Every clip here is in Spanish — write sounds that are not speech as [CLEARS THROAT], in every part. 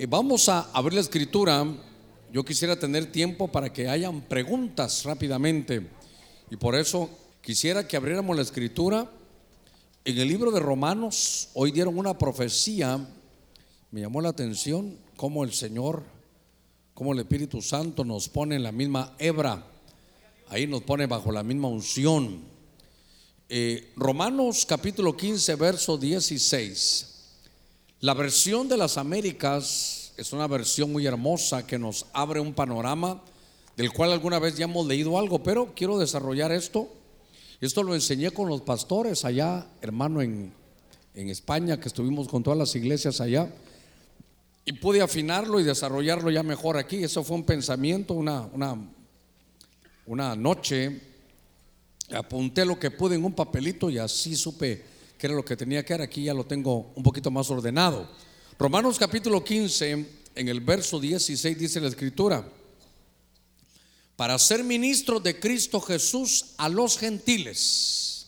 Eh, vamos a abrir la escritura. Yo quisiera tener tiempo para que hayan preguntas rápidamente. Y por eso quisiera que abriéramos la escritura. En el libro de Romanos, hoy dieron una profecía. Me llamó la atención cómo el Señor, cómo el Espíritu Santo nos pone en la misma hebra. Ahí nos pone bajo la misma unción. Eh, Romanos capítulo 15, verso 16. La versión de las Américas es una versión muy hermosa que nos abre un panorama del cual alguna vez ya hemos leído algo, pero quiero desarrollar esto. Esto lo enseñé con los pastores allá, hermano, en, en España, que estuvimos con todas las iglesias allá. Y pude afinarlo y desarrollarlo ya mejor aquí. Eso fue un pensamiento, una, una, una noche. Apunté lo que pude en un papelito y así supe que era lo que tenía que hacer. Aquí ya lo tengo un poquito más ordenado. Romanos capítulo 15, en el verso 16 dice la escritura, para ser ministro de Cristo Jesús a los gentiles,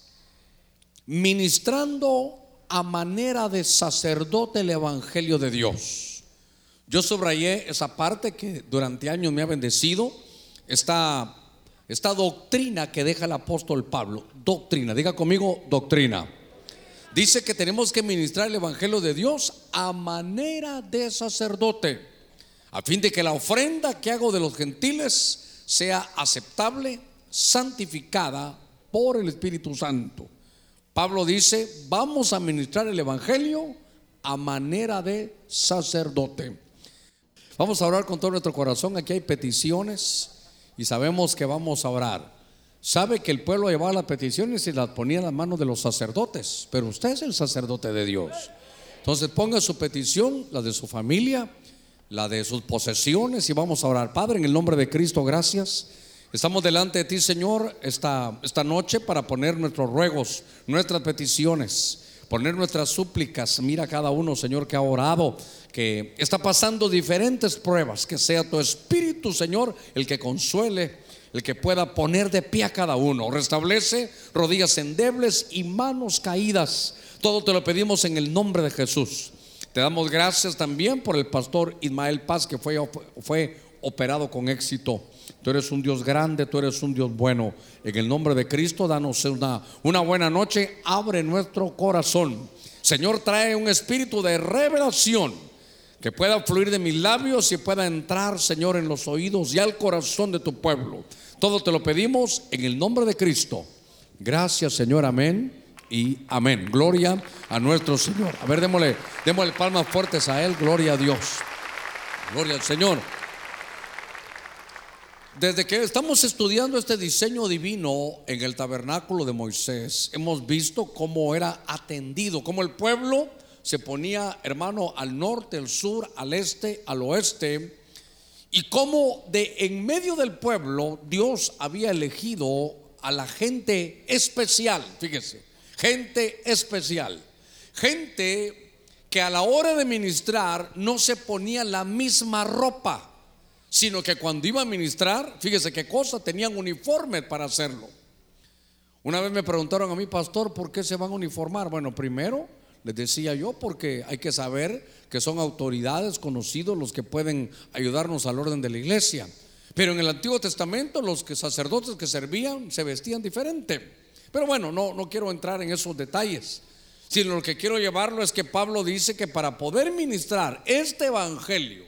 ministrando a manera de sacerdote el Evangelio de Dios. Yo subrayé esa parte que durante años me ha bendecido, esta, esta doctrina que deja el apóstol Pablo, doctrina, diga conmigo, doctrina dice que tenemos que ministrar el Evangelio de Dios a manera de sacerdote, a fin de que la ofrenda que hago de los gentiles sea aceptable, santificada por el Espíritu Santo. Pablo dice, vamos a ministrar el Evangelio a manera de sacerdote. Vamos a orar con todo nuestro corazón. Aquí hay peticiones y sabemos que vamos a orar. Sabe que el pueblo llevaba las peticiones y las ponía en las manos de los sacerdotes, pero usted es el sacerdote de Dios. Entonces ponga su petición, la de su familia, la de sus posesiones y vamos a orar. Padre, en el nombre de Cristo, gracias. Estamos delante de ti, Señor, esta, esta noche para poner nuestros ruegos, nuestras peticiones, poner nuestras súplicas. Mira cada uno, Señor, que ha orado, que está pasando diferentes pruebas. Que sea tu Espíritu, Señor, el que consuele el que pueda poner de pie a cada uno. Restablece rodillas endebles y manos caídas. Todo te lo pedimos en el nombre de Jesús. Te damos gracias también por el pastor Ismael Paz que fue, fue operado con éxito. Tú eres un Dios grande, tú eres un Dios bueno. En el nombre de Cristo, danos una, una buena noche. Abre nuestro corazón. Señor, trae un espíritu de revelación que pueda fluir de mis labios y pueda entrar, Señor, en los oídos y al corazón de tu pueblo. Todo te lo pedimos en el nombre de Cristo. Gracias, Señor. Amén y amén. Gloria a nuestro Señor. A ver, démosle, démosle palmas fuertes a Él. Gloria a Dios. Gloria al Señor. Desde que estamos estudiando este diseño divino en el tabernáculo de Moisés, hemos visto cómo era atendido, cómo el pueblo se ponía, hermano, al norte, al sur, al este, al oeste, y cómo de en medio del pueblo Dios había elegido a la gente especial, fíjese, gente especial, gente que a la hora de ministrar no se ponía la misma ropa, sino que cuando iba a ministrar, fíjese qué cosa, tenían uniformes para hacerlo. Una vez me preguntaron a mí, pastor, ¿por qué se van a uniformar? Bueno, primero, les decía yo, porque hay que saber que son autoridades conocidos los que pueden ayudarnos al orden de la iglesia. Pero en el Antiguo Testamento los que sacerdotes que servían se vestían diferente. Pero bueno, no, no quiero entrar en esos detalles, sino lo que quiero llevarlo es que Pablo dice que para poder ministrar este evangelio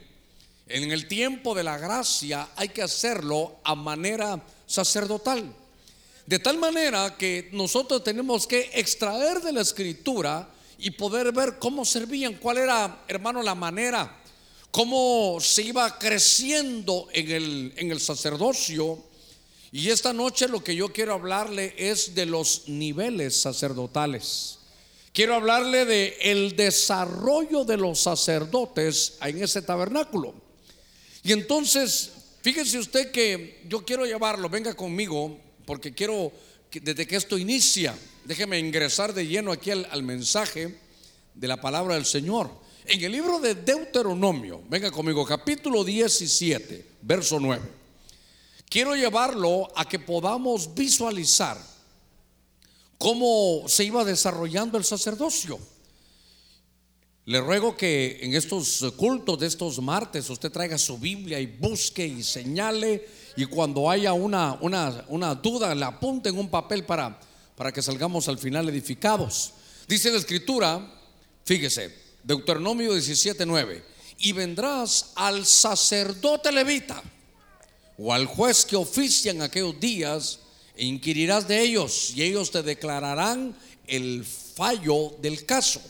en el tiempo de la gracia hay que hacerlo a manera sacerdotal. De tal manera que nosotros tenemos que extraer de la escritura y poder ver cómo servían, cuál era, hermano, la manera, cómo se iba creciendo en el, en el sacerdocio. Y esta noche lo que yo quiero hablarle es de los niveles sacerdotales. Quiero hablarle de el desarrollo de los sacerdotes en ese tabernáculo. Y entonces, fíjese usted que yo quiero llevarlo, venga conmigo, porque quiero desde que esto inicia, Déjeme ingresar de lleno aquí al, mensaje de la palabra del Señor. En el libro de Deuteronomio, venga conmigo, capítulo 17, verso 9. Quiero llevarlo a que podamos visualizar cómo se iba desarrollando el sacerdocio. Le ruego que en estos cultos de estos martes usted traiga su Biblia y busque y señale y cuando haya una, una, una duda le apunte en un papel para, para que salgamos al final edificados. Dice la escritura, fíjese, Deuteronomio 17:9, y vendrás al sacerdote levita o al juez que oficia en aquellos días e inquirirás de ellos y ellos te declararán el fallo del caso.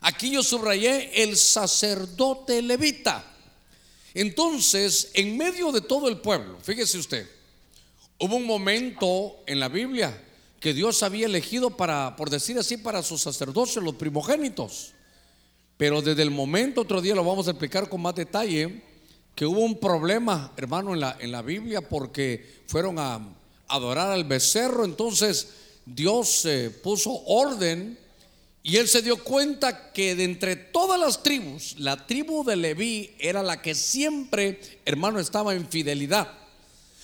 Aquí yo subrayé el sacerdote levita. Entonces, en medio de todo el pueblo, fíjese usted, hubo un momento en la Biblia que Dios había elegido para, por decir así, para sus sacerdotes, los primogénitos. Pero desde el momento, otro día lo vamos a explicar con más detalle, que hubo un problema, hermano, en la, en la Biblia porque fueron a adorar al becerro. Entonces Dios eh, puso orden y él se dio cuenta que de entre todas las tribus, la tribu de Leví era la que siempre, hermano, estaba en fidelidad.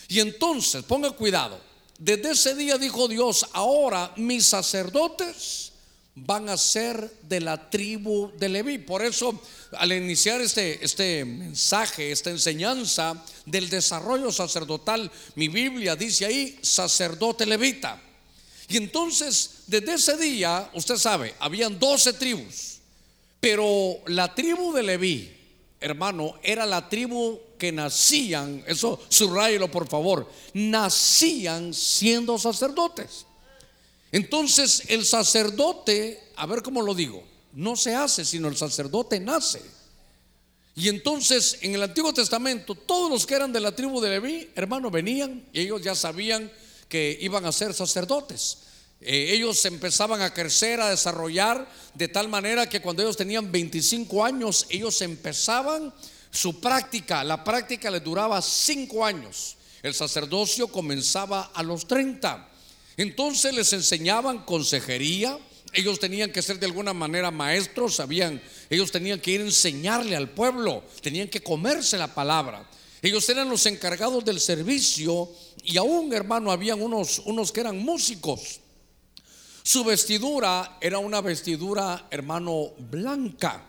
Y entonces, ponga cuidado, desde ese día dijo Dios, ahora mis sacerdotes van a ser de la tribu de Leví. Por eso, al iniciar este, este mensaje, esta enseñanza del desarrollo sacerdotal, mi Biblia dice ahí, sacerdote levita. Y entonces, desde ese día, usted sabe, habían 12 tribus, pero la tribu de Leví, hermano, era la tribu que nacían, eso subrayelo por favor, nacían siendo sacerdotes. Entonces el sacerdote, a ver cómo lo digo, no se hace, sino el sacerdote nace. Y entonces en el Antiguo Testamento, todos los que eran de la tribu de Leví, hermano, venían y ellos ya sabían que iban a ser sacerdotes. Eh, ellos empezaban a crecer, a desarrollar de tal manera que cuando ellos tenían 25 años, ellos empezaban su práctica. La práctica les duraba 5 años. El sacerdocio comenzaba a los 30. Entonces les enseñaban consejería, ellos tenían que ser de alguna manera maestros, sabían, ellos tenían que ir a enseñarle al pueblo, tenían que comerse la palabra. Ellos eran los encargados del servicio y aún, hermano, habían unos, unos que eran músicos. Su vestidura era una vestidura, hermano, blanca.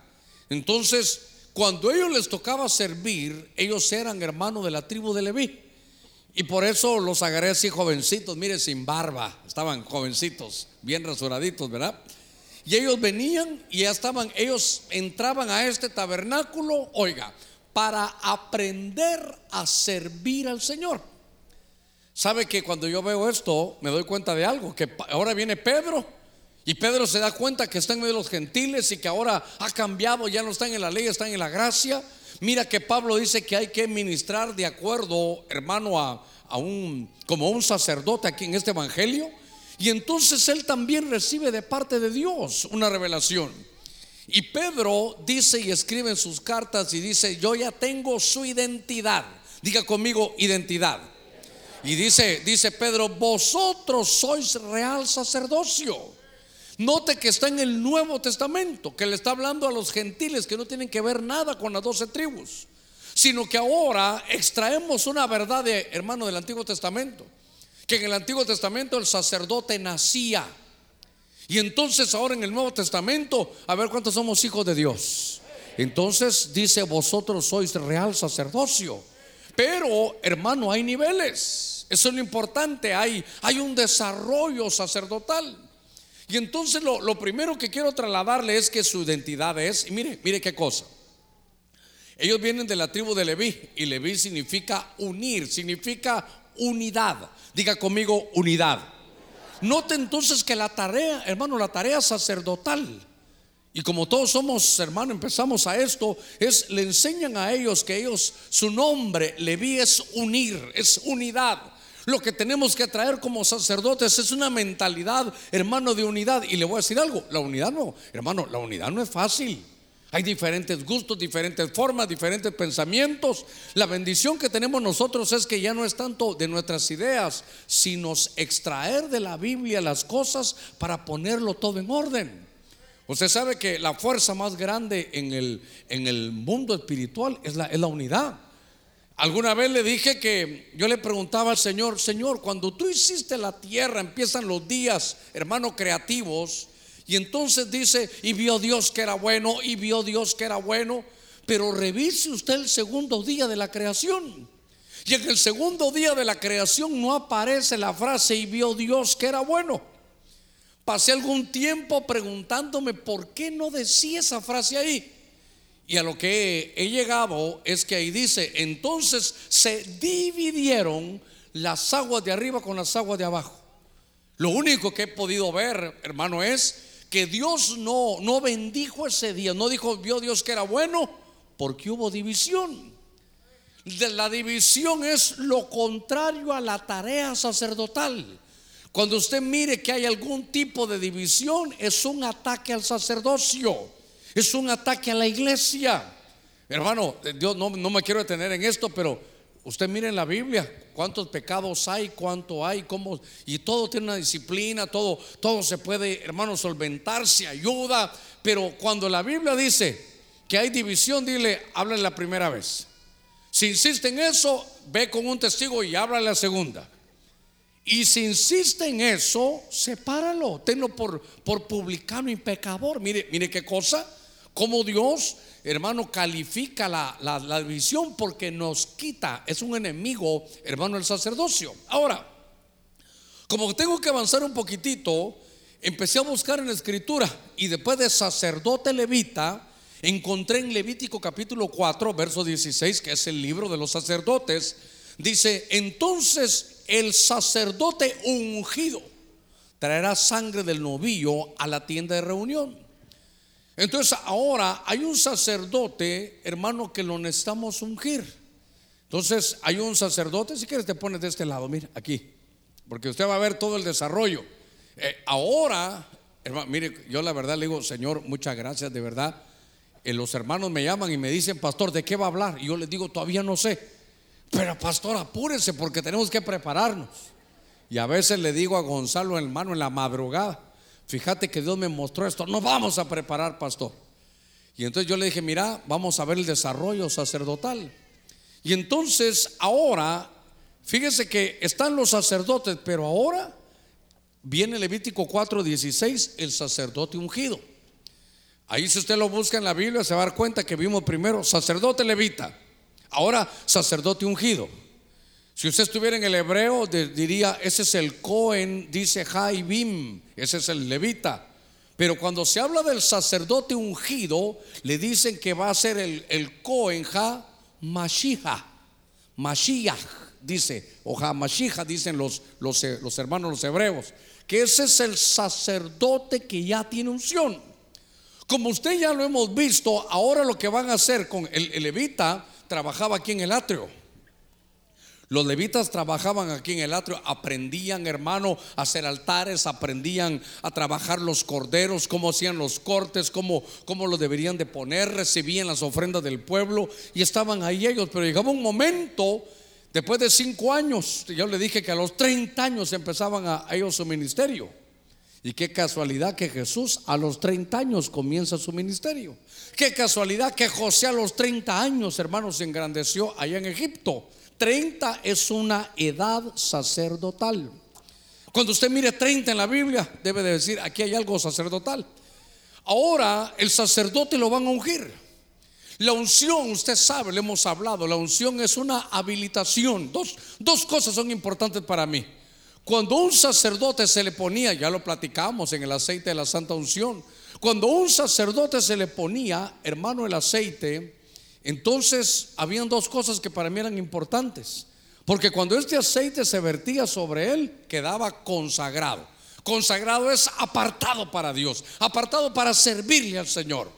Entonces, cuando ellos les tocaba servir, ellos eran hermanos de la tribu de Leví. Y por eso los agarré así jovencitos, mire, sin barba, estaban jovencitos, bien rasuraditos, ¿verdad? Y ellos venían y ya estaban, ellos entraban a este tabernáculo, oiga, para aprender a servir al Señor. ¿Sabe que cuando yo veo esto me doy cuenta de algo? Que ahora viene Pedro y Pedro se da cuenta que está en medio de los gentiles y que ahora ha cambiado, ya no están en la ley, están en la gracia. Mira que Pablo dice que hay que ministrar de acuerdo, hermano, a, un, como un sacerdote aquí en este evangelio. Y entonces él también recibe de parte de Dios una revelación. Y Pedro dice y escribe en sus cartas y dice, yo ya tengo su identidad. Diga conmigo identidad. Y dice, dice Pedro, vosotros sois real sacerdocio Note que está en el Nuevo Testamento, que le está hablando a los gentiles que no tienen que ver nada con las doce tribus, sino que ahora extraemos una verdad de hermano del Antiguo Testamento, que en el Antiguo Testamento el sacerdote nacía. Y entonces ahora en el Nuevo Testamento, a ver cuántos somos hijos de Dios. Entonces dice, vosotros sois real sacerdocio. Pero, hermano, hay niveles. Eso es lo importante. Hay, hay un desarrollo sacerdotal. Y entonces lo, primero que quiero trasladarle es que su identidad es, y mire, mire qué cosa. Ellos vienen de la tribu de Leví y Leví significa unir, significa unidad. Diga conmigo unidad. Note entonces que la tarea, hermano, la tarea sacerdotal, y como todos somos hermano, empezamos a esto, es le enseñan a ellos que ellos, su nombre, Leví es unir, es unidad. Lo que tenemos que traer como sacerdotes es una mentalidad, hermano, de unidad. Y le voy a decir algo, la unidad no, hermano, la unidad no es fácil. Hay diferentes gustos, diferentes formas, diferentes pensamientos. La bendición que tenemos nosotros es que ya no es tanto de nuestras ideas, sino extraer de la Biblia las cosas para ponerlo todo en orden. Usted sabe que la fuerza más grande en el, en el mundo espiritual es la, es la unidad. Alguna vez le dije que yo le preguntaba al Señor, Señor, cuando tú hiciste la tierra, empiezan los días, hermano, creativos, Y entonces dice, y vio Dios que era bueno, y vio Dios que era bueno. Pero revise usted el segundo día de la creación. Y en el segundo día de la creación no aparece la frase, y vio Dios que era bueno. Pasé algún tiempo preguntándome por qué no decía esa frase ahí. Y a lo que he, llegado es que ahí dice, entonces se dividieron las aguas de arriba con las aguas de abajo. Lo único que he podido ver, hermano, es que Dios no, no bendijo ese día, no dijo, vio Dios que era bueno, porque hubo división. La división es lo contrario a la tarea sacerdotal. Cuando usted mire que hay algún tipo de división, es un ataque al sacerdocio, es un ataque a la iglesia. Hermano, Dios no, no me quiero detener en esto, pero usted mire en la Biblia cuántos pecados hay, cuánto hay, cómo, y todo tiene una disciplina, todo, todo se puede, hermano, solventar, se ayuda, pero cuando la Biblia dice que hay división, dile, habla la primera vez. Si insiste en eso, ve con un testigo y habla la segunda. Y si insiste en eso, sepáralo, tenlo por, por publicano y pecador. Mire, mire qué cosa, como Dios, hermano, califica la, la, la división porque nos quita, es un enemigo, hermano, el sacerdocio. Ahora, como tengo que avanzar un poquitito, empecé a buscar en la escritura y después de sacerdote levita, encontré en Levítico capítulo 4, verso 16, que es el libro de los sacerdotes, dice, entonces el sacerdote ungido traerá sangre del novillo a la tienda de reunión. Entonces ahora hay un sacerdote, hermano, que lo necesitamos ungir. Entonces hay un sacerdote, si quieres te pones de este lado, mira, aquí, porque usted va a ver todo el desarrollo. Eh, ahora, hermano, mire, yo la verdad le digo, Señor, muchas gracias, de verdad eh, los hermanos me llaman y me dicen, pastor, ¿de qué va a hablar? Y yo les digo, todavía no sé. Pero pastor, apúrese porque tenemos que prepararnos. Y a veces le digo a Gonzalo, hermano, en la madrugada, fíjate que Dios me mostró esto, no vamos a preparar, pastor. Y entonces yo le dije, mira, vamos a ver el desarrollo sacerdotal. Y entonces ahora, fíjese que están los sacerdotes, pero ahora viene Levítico 4:16, el sacerdote ungido. Ahí si usted lo busca en la Biblia se va a dar cuenta que vimos primero sacerdote levita, ahora sacerdote ungido. Si usted estuviera en el hebreo diría, ese es el Cohen, dice Jaibim, ese es el levita. Pero cuando se habla del sacerdote ungido, le dicen que va a ser el, el Cohen Ha Mashiach, dice, o Ha dicen los, los, los hermanos los hebreos, que ese es el sacerdote que ya tiene unción. Como usted ya lo hemos visto, ahora lo que van a hacer con el, levita trabajaba aquí en el atrio. Los levitas trabajaban aquí en el atrio, aprendían, hermano, a hacer altares, aprendían a trabajar los corderos, cómo hacían los cortes, cómo, cómo lo deberían de poner, recibían las ofrendas del pueblo y estaban ahí ellos. Pero llegaba un momento, después de cinco años, yo le dije que a los 30 años empezaban a ellos su ministerio. Y qué casualidad que Jesús a los 30 años comienza su ministerio. Qué casualidad que José a los 30 años, hermanos, se engrandeció allá en Egipto. 30 es una edad sacerdotal. Cuando usted mire 30 en la Biblia, debe de decir, aquí hay algo sacerdotal. Ahora el sacerdote lo van a ungir. La unción, usted sabe, le hemos hablado, la unción es una habilitación. Dos, dos cosas son importantes para mí. Cuando un sacerdote se le ponía, ya lo platicamos en el aceite de la santa unción, cuando un sacerdote se le ponía, hermano, el aceite, entonces habían dos cosas que para mí eran importantes. Porque cuando este aceite se vertía sobre él, quedaba consagrado. Consagrado es apartado para Dios, apartado para servirle al Señor.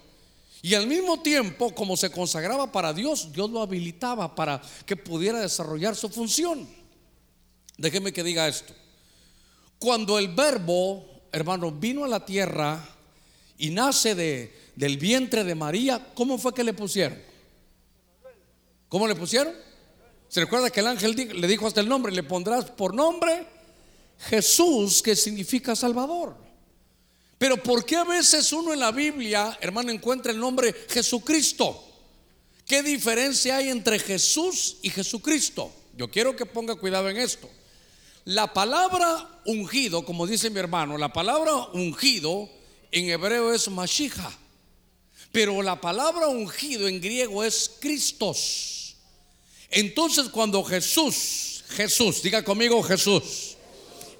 Y al mismo tiempo, como se consagraba para Dios, Dios lo habilitaba para que pudiera desarrollar su función. Déjeme que diga esto. Cuando el verbo, hermano, vino a la tierra y nace de, del vientre de María, ¿cómo fue que le pusieron? ¿Cómo le pusieron? ¿Se recuerda que el ángel le dijo hasta el nombre? Le pondrás por nombre Jesús, que significa Salvador. Pero ¿por qué a veces uno en la Biblia, hermano, encuentra el nombre Jesucristo? ¿Qué diferencia hay entre Jesús y Jesucristo? Yo quiero que ponga cuidado en esto. La palabra ungido, como dice mi hermano, la palabra ungido en hebreo es Mashiach, pero la palabra ungido en griego es Cristos. Entonces cuando Jesús, Jesús, diga conmigo Jesús,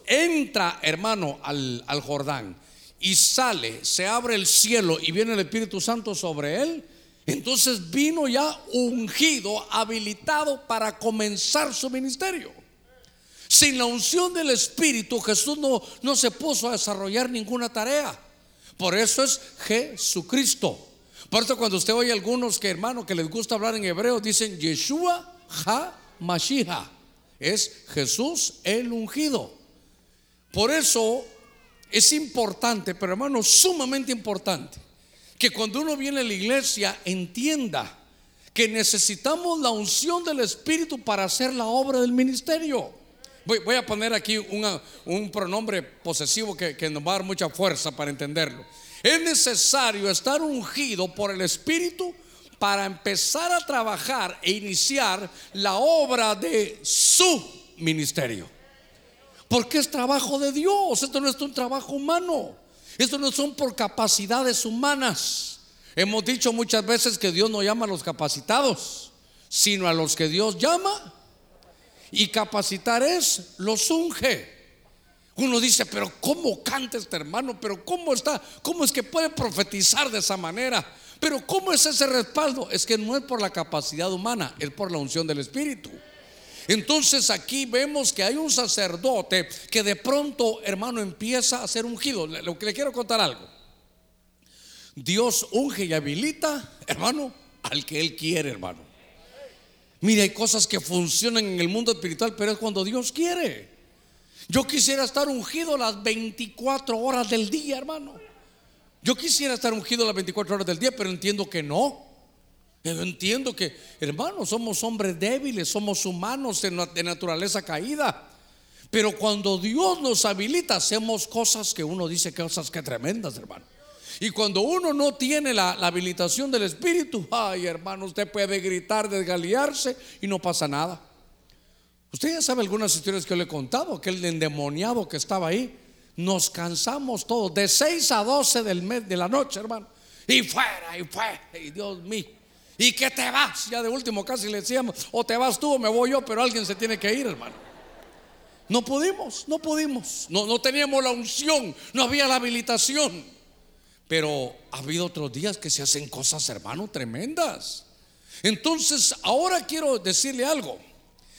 entra hermano al, al Jordán y sale, se abre el cielo y viene el Espíritu Santo sobre él, entonces vino ya ungido, habilitado para comenzar su ministerio. Sin la unción del Espíritu, Jesús no, no se puso a desarrollar ninguna tarea. Por eso es Jesucristo. Por eso cuando usted oye a algunos que hermano que les gusta hablar en hebreo, dicen Yeshua ha Mashiach. Es Jesús el ungido. Por eso es importante, pero hermano, sumamente importante, que cuando uno viene a la iglesia entienda que necesitamos la unción del Espíritu para hacer la obra del ministerio. Voy, a poner aquí un pronombre posesivo que, que nos va a dar mucha fuerza para entenderlo. Es necesario estar ungido por el Espíritu para empezar a trabajar e iniciar la obra de su ministerio. Porque es trabajo de Dios, esto no es un trabajo humano, esto no son por capacidades humanas. Hemos dicho muchas veces que Dios no llama a los capacitados, sino a los que Dios llama. Y capacitar es los unge. Uno dice, pero ¿cómo canta este hermano? Pero ¿cómo está? ¿Cómo es que puede profetizar de esa manera? Pero ¿cómo es ese respaldo? Es que no es por la capacidad humana, es por la unción del Espíritu. Entonces aquí vemos que hay un sacerdote que de pronto, hermano, empieza a ser ungido. Lo que le quiero contar algo. Dios unge y habilita, hermano, al que Él quiere, hermano. Mire, hay cosas que funcionan en el mundo espiritual, pero es cuando Dios quiere. Yo quisiera estar ungido las 24 horas del día, hermano. Yo quisiera estar ungido las 24 horas del día, pero entiendo que no. Yo entiendo que, hermanos, somos hombres débiles, somos humanos de naturaleza caída. Pero cuando Dios nos habilita, hacemos cosas que uno dice cosas que tremendas, hermano. Y cuando uno no tiene la, habilitación del Espíritu, ay, hermano, usted puede gritar, desgalearse y no pasa nada. Usted ya sabe algunas historias que le he contado, aquel endemoniado que estaba ahí. Nos cansamos todos, de 6 a 12 del mes, de la noche, hermano. Y fuera, y fuera, y Dios mío. ¿Y que te vas? Ya de último casi le decíamos, o te vas tú o me voy yo, pero alguien se tiene que ir, hermano. No pudimos, no pudimos. No, no teníamos la unción, no había la habilitación. Pero ha habido otros días que se hacen cosas, hermano, tremendas. Entonces, ahora quiero decirle algo.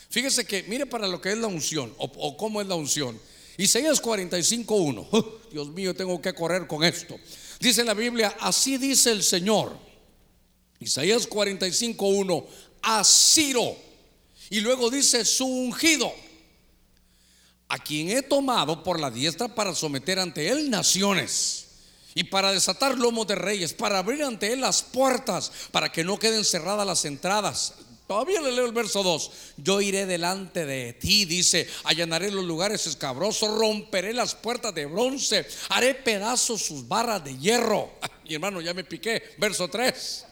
Fíjese que, mire para lo que es la unción, o, cómo es la unción. Isaías 45.1. [LAUGHS] Dios mío, tengo que correr con esto. Dice la Biblia, así dice el Señor Isaías 45.1, a Ciro. Y luego dice su ungido, a quien he tomado por la diestra para someter ante él naciones y para desatar lomos de reyes, para abrir ante él las puertas, para que no queden cerradas las entradas. Todavía le leo el verso 2. Yo iré delante de ti, dice, allanaré los lugares escabrosos, romperé las puertas de bronce, haré pedazos sus barras de hierro. [LAUGHS] Mi hermano, ya me piqué. Verso 3.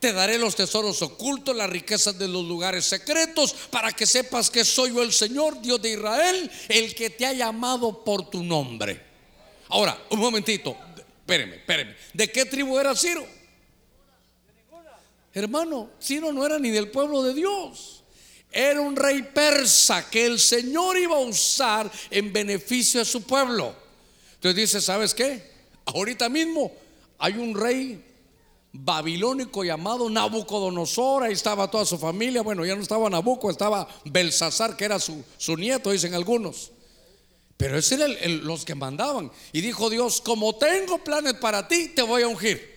Te daré los tesoros ocultos, las riquezas de los lugares secretos, para que sepas que soy yo el Señor, Dios de Israel, el que te ha llamado por tu nombre. Ahora, un momentito, espéreme, espéreme. ¿De qué tribu era Ciro? Hermano, Ciro no era ni del pueblo de Dios. Era un rey persa que el Señor iba a usar en beneficio de su pueblo. Entonces dice, ¿sabes qué? Ahorita mismo hay un rey babilónico llamado Nabucodonosor, ahí estaba toda su familia, bueno, ya no estaba Nabucco, estaba Belsasar, que era su, nieto, dicen algunos. Pero ese era los que mandaban. Y dijo Dios, como tengo planes para ti, te voy a ungir.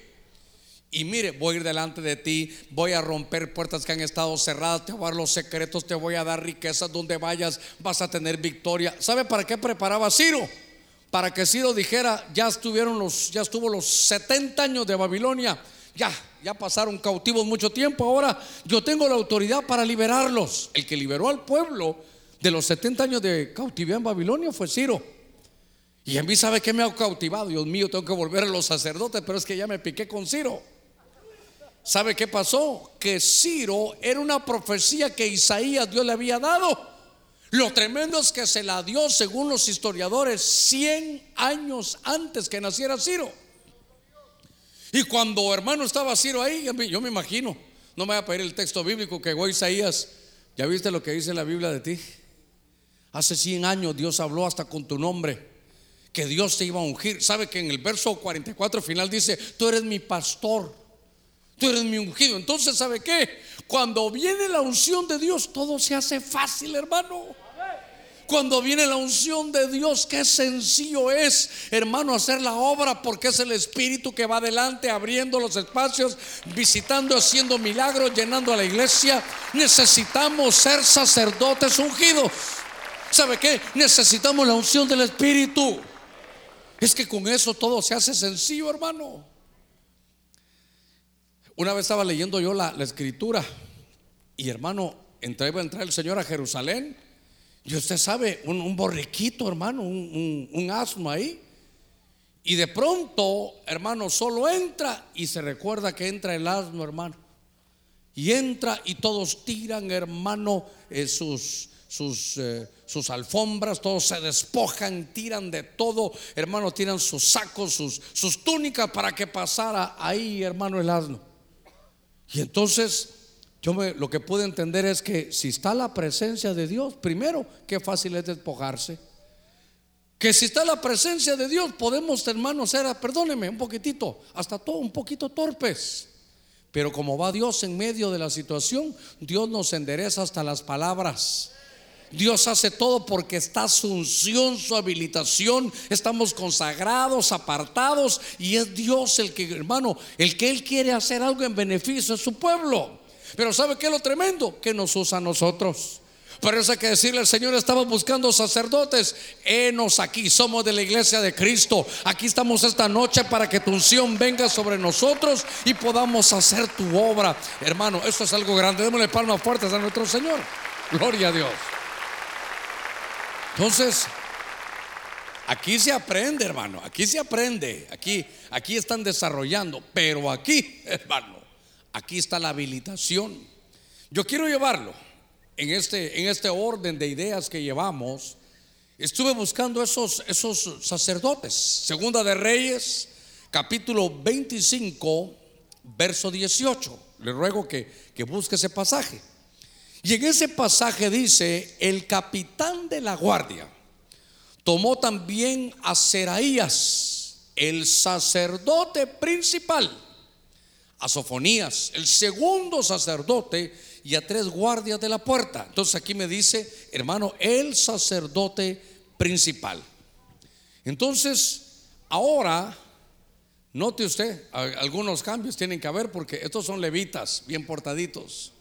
Y mire, voy a ir delante de ti, voy a romper puertas que han estado cerradas, te voy a dar los secretos, te voy a dar riquezas donde vayas, vas a tener victoria. ¿Sabe para qué preparaba Ciro? Para que Ciro dijera, ya estuvieron los, ya estuvo los 70 años de Babilonia, ya, ya pasaron cautivos mucho tiempo, ahora yo tengo la autoridad para liberarlos. El que liberó al pueblo de los 70 años de cautividad en Babilonia fue Ciro. Y a mí sabe que me ha cautivado, Dios mío, tengo que volver a los sacerdotes, pero es que ya me piqué con Ciro. ¿Sabe qué pasó? Que Ciro era una profecía que Isaías Dios le había dado. Lo tremendo es que se la dio, según los historiadores, 100 años antes que naciera Ciro. Y cuando hermano estaba Ciro ahí, yo me imagino, no me voy a pedir el texto bíblico que voy Isaías, ¿ya viste lo que dice la Biblia de ti? Hace 100 años Dios habló hasta con tu nombre, que Dios te iba a ungir. ¿Sabe que en el verso 44 final dice, tú eres mi pastor, eres mi ungido? Entonces, ¿sabe qué? Cuando viene la unción de Dios, todo se hace fácil, hermano. Cuando viene la unción de Dios, qué sencillo es, hermano, hacer la obra, porque es el Espíritu que va adelante, abriendo los espacios, visitando, haciendo milagros, llenando a la iglesia. Necesitamos ser sacerdotes ungidos. ¿Sabe qué? Necesitamos la unción del Espíritu. Es que con eso todo se hace sencillo, hermano. Una vez estaba leyendo yo la, escritura y hermano, entré, iba a entrar el Señor a Jerusalén y usted sabe, un, borriquito, hermano, un, un, asno ahí. Y de pronto, hermano, solo entra y se recuerda que entra el asno, hermano. Y entra y todos tiran, hermano, eh, sus, sus, eh, sus alfombras, todos se despojan, tiran de todo, hermano, tiran sus sacos, sus, sus túnicas para que pasara ahí, hermano, el asno. Y entonces yo lo que puedo entender es que si está la presencia de Dios, primero, qué fácil es despojarse. Que si está la presencia de Dios, podemos, hermanos, ser, perdóneme, un poquitito, hasta todo un poquito torpes. Pero como va Dios en medio de la situación, Dios nos endereza hasta las palabras. Dios hace todo porque está su unción, su habilitación. Estamos consagrados, apartados. Y es Dios el que, hermano, el que Él quiere hacer algo en beneficio de su pueblo. Pero ¿sabe qué es lo tremendo? Que nos usa a nosotros. Por eso hay que decirle al Señor, estamos buscando sacerdotes. Enos aquí, somos de la iglesia de Cristo. Aquí estamos esta noche para que tu unción venga sobre nosotros y podamos hacer tu obra. Hermano, esto es algo grande. Démosle palmas fuertes a nuestro Señor. Gloria a Dios. Entonces, aquí se aprende, hermano. Aquí se aprende. Aquí, aquí están desarrollando. Pero aquí, [LAUGHS] hermano Aquí está la habilitación. Yo quiero llevarlo en este, en este orden de ideas que llevamos. Estuve buscando esos, esos sacerdotes. Segunda de Reyes, capítulo 25, verso 18. Le ruego que, que busque ese pasaje. Y en ese pasaje dice, el capitán de la guardia tomó también a Seraías, el sacerdote principal a Sofonías, el segundo sacerdote, y a tres guardias de la puerta. Entonces aquí me dice, hermano, el sacerdote principal. Entonces, ahora, note usted, algunos cambios tienen que haber porque estos son levitas, bien portaditos.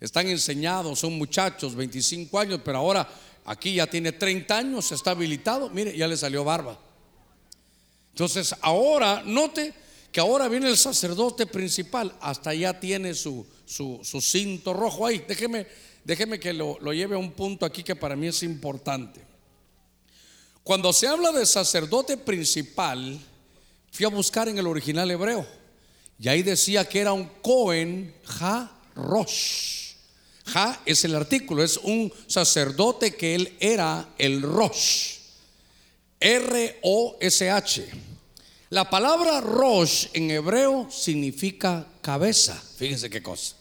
Están enseñados, son muchachos, 25 años, pero ahora aquí ya tiene 30 años, está habilitado, mire, ya le salió barba. Entonces, ahora, note que ahora viene el sacerdote principal, hasta allá tiene su, su, cinto rojo ahí. Déjeme, déjeme que lo, lo lleve a un punto aquí que para mí es importante. Cuando se habla de sacerdote principal, fui a buscar en el original hebreo y ahí decía que era un Cohen Ha Ha es el artículo, es un sacerdote que él era el Rosh. R-O-S-H. La palabra Rosh en hebreo significa cabeza. Fíjense qué cosa.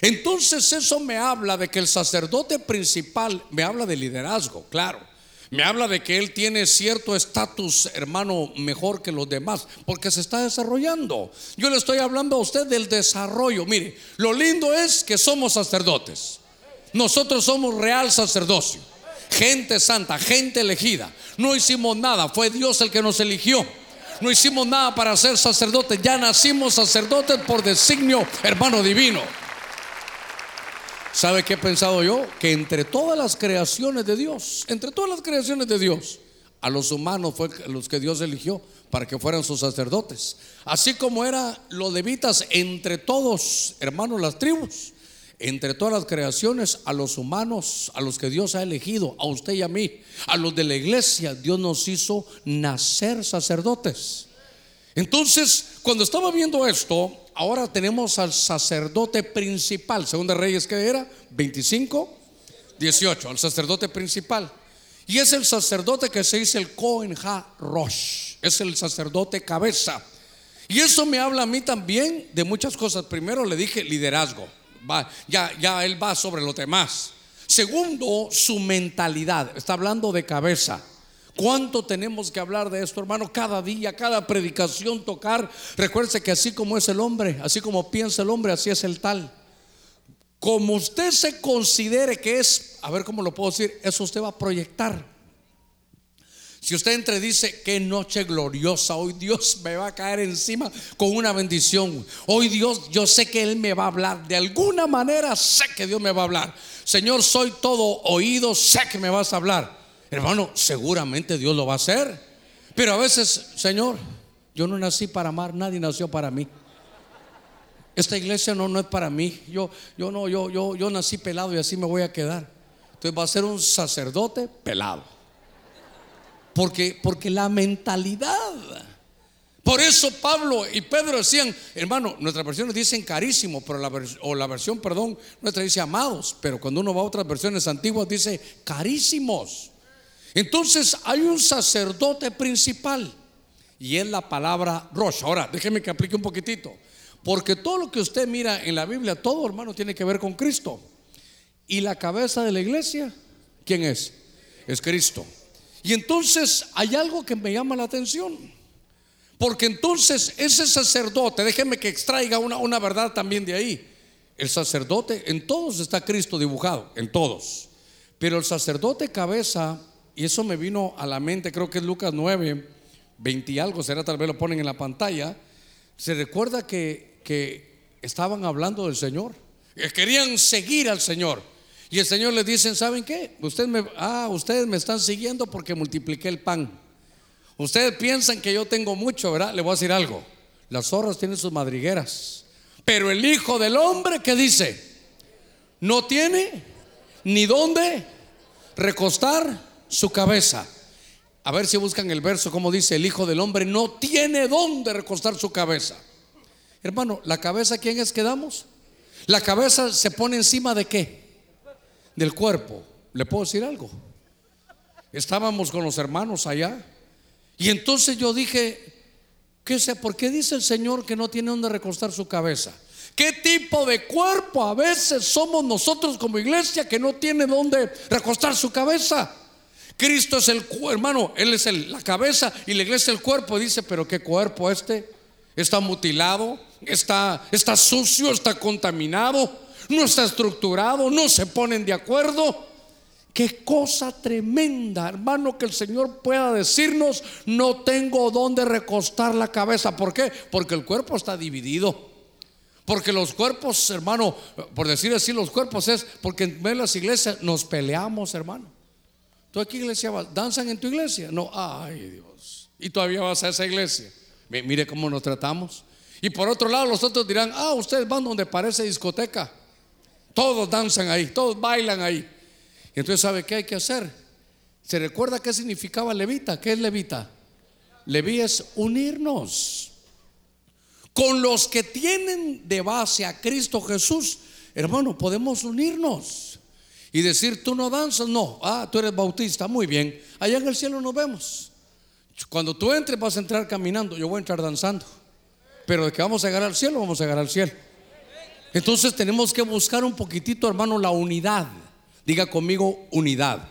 Entonces eso me habla de que el sacerdote principal me habla de liderazgo, claro. Me habla de que él tiene cierto estatus, hermano, mejor que los demás, porque se está desarrollando. Yo le estoy hablando a usted del desarrollo. Mire, lo lindo es que somos sacerdotes. Nosotros somos real sacerdocio, gente santa, gente elegida. No hicimos nada, fue Dios el que nos eligió no hicimos nada para ser sacerdotes, ya nacimos sacerdotes por designio, hermano divino. ¿Sabe qué he pensado yo? Que entre todas las creaciones de Dios, entre todas las creaciones de Dios, a los humanos fue los que Dios eligió para que fueran sus sacerdotes. Así como era los levitas entre todos, hermanos, las tribus entre todas las creaciones, a los humanos, a los que Dios ha elegido, a usted y a mí, a los de la iglesia, Dios nos hizo nacer sacerdotes. Entonces, cuando estaba viendo esto, ahora tenemos al sacerdote principal, según de Reyes que era, 25, 18, el sacerdote principal. Y es el sacerdote que se dice el Cohen Ha Rosh, es el sacerdote cabeza. Y eso me habla a mí también de muchas cosas. Primero le dije liderazgo, ya, ya él va sobre los demás. Segundo, su mentalidad, está hablando de cabeza. ¿Cuánto tenemos que hablar de esto, hermano? Cada día, cada predicación, tocar. Recuerde que así como es el hombre, así como piensa el hombre, así es el tal. Como usted se considere que es, a ver cómo lo puedo decir, eso usted va a proyectar. Si usted entre dice, qué noche gloriosa, hoy Dios me va a caer encima con una bendición. Hoy Dios, yo sé que Él me va a hablar. De alguna manera sé que Dios me va a hablar. Señor, soy todo oído, sé que me vas a hablar. Hermano, seguramente Dios lo va a hacer. Pero a veces, Señor, yo no nací para amar, nadie nació para mí. Esta iglesia no, no es para mí. Yo, yo no, yo, yo, yo nací pelado y así me voy a quedar. Entonces va a ser un sacerdote pelado. Porque, porque la mentalidad. Por eso Pablo y Pedro decían, hermano, nuestras versiones dicen carísimo, pero la, o la versión, perdón, nuestra dice amados, pero cuando uno va a otras versiones antiguas dice carísimos. Entonces hay un sacerdote principal y es la palabra Rosh. Ahora, déjeme que aplique un poquitito. Porque todo lo que usted mira en la Biblia, todo hermano tiene que ver con Cristo. Y la cabeza de la iglesia, ¿quién es? Es Cristo. Y entonces hay algo que me llama la atención. Porque entonces ese sacerdote, déjeme que extraiga una, una verdad también de ahí. El sacerdote, en todos está Cristo dibujado, en todos. Pero el sacerdote cabeza y eso me vino a la mente, creo que es Lucas 9, 20 y algo, será tal vez lo ponen en la pantalla. Se recuerda que, que estaban hablando del Señor, que querían seguir al Señor. Y el Señor les dice, ¿saben qué? Ustedes me, ah, ustedes me están siguiendo porque multipliqué el pan. Ustedes piensan que yo tengo mucho, ¿verdad? Le voy a decir algo. Las zorras tienen sus madrigueras. Pero el Hijo del Hombre, ¿qué dice? No tiene ni dónde recostar su cabeza. A ver si buscan el verso, como dice, el Hijo del Hombre no tiene dónde recostar su cabeza. Hermano, ¿la cabeza quién es que damos? La cabeza se pone encima de qué? Del cuerpo. ¿Le puedo decir algo? Estábamos con los hermanos allá y entonces yo dije, ¿qué sé? ¿Por qué dice el Señor que no tiene dónde recostar su cabeza? ¿Qué tipo de cuerpo a veces somos nosotros como iglesia que no tiene dónde recostar su cabeza? Cristo es el hermano, Él es la cabeza y la iglesia el cuerpo. Dice, pero ¿qué cuerpo este? Está mutilado, está, está sucio, está contaminado, no está estructurado, no se ponen de acuerdo. Qué cosa tremenda, hermano, que el Señor pueda decirnos, no tengo dónde recostar la cabeza. ¿Por qué? Porque el cuerpo está dividido. Porque los cuerpos, hermano, por decir así, los cuerpos es porque en las iglesias nos peleamos, hermano. ¿Tú aquí iglesia vas? ¿Danzan en tu iglesia? No, ay Dios. Y todavía vas a esa iglesia. Mire cómo nos tratamos. Y por otro lado, los otros dirán, ah, ustedes van donde parece discoteca. Todos danzan ahí, todos bailan ahí. Y entonces, ¿sabe qué hay que hacer? ¿Se recuerda qué significaba levita? ¿Qué es levita? Leví es unirnos. Con los que tienen de base a Cristo Jesús, hermano, podemos unirnos y decir, tú no danzas, no, ah, tú eres bautista, muy bien, allá en el cielo nos vemos. Cuando tú entres vas a entrar caminando, yo voy a entrar danzando, pero de que vamos a llegar al cielo, vamos a llegar al cielo. Entonces tenemos que buscar un poquitito, hermano, la unidad. Diga conmigo unidad.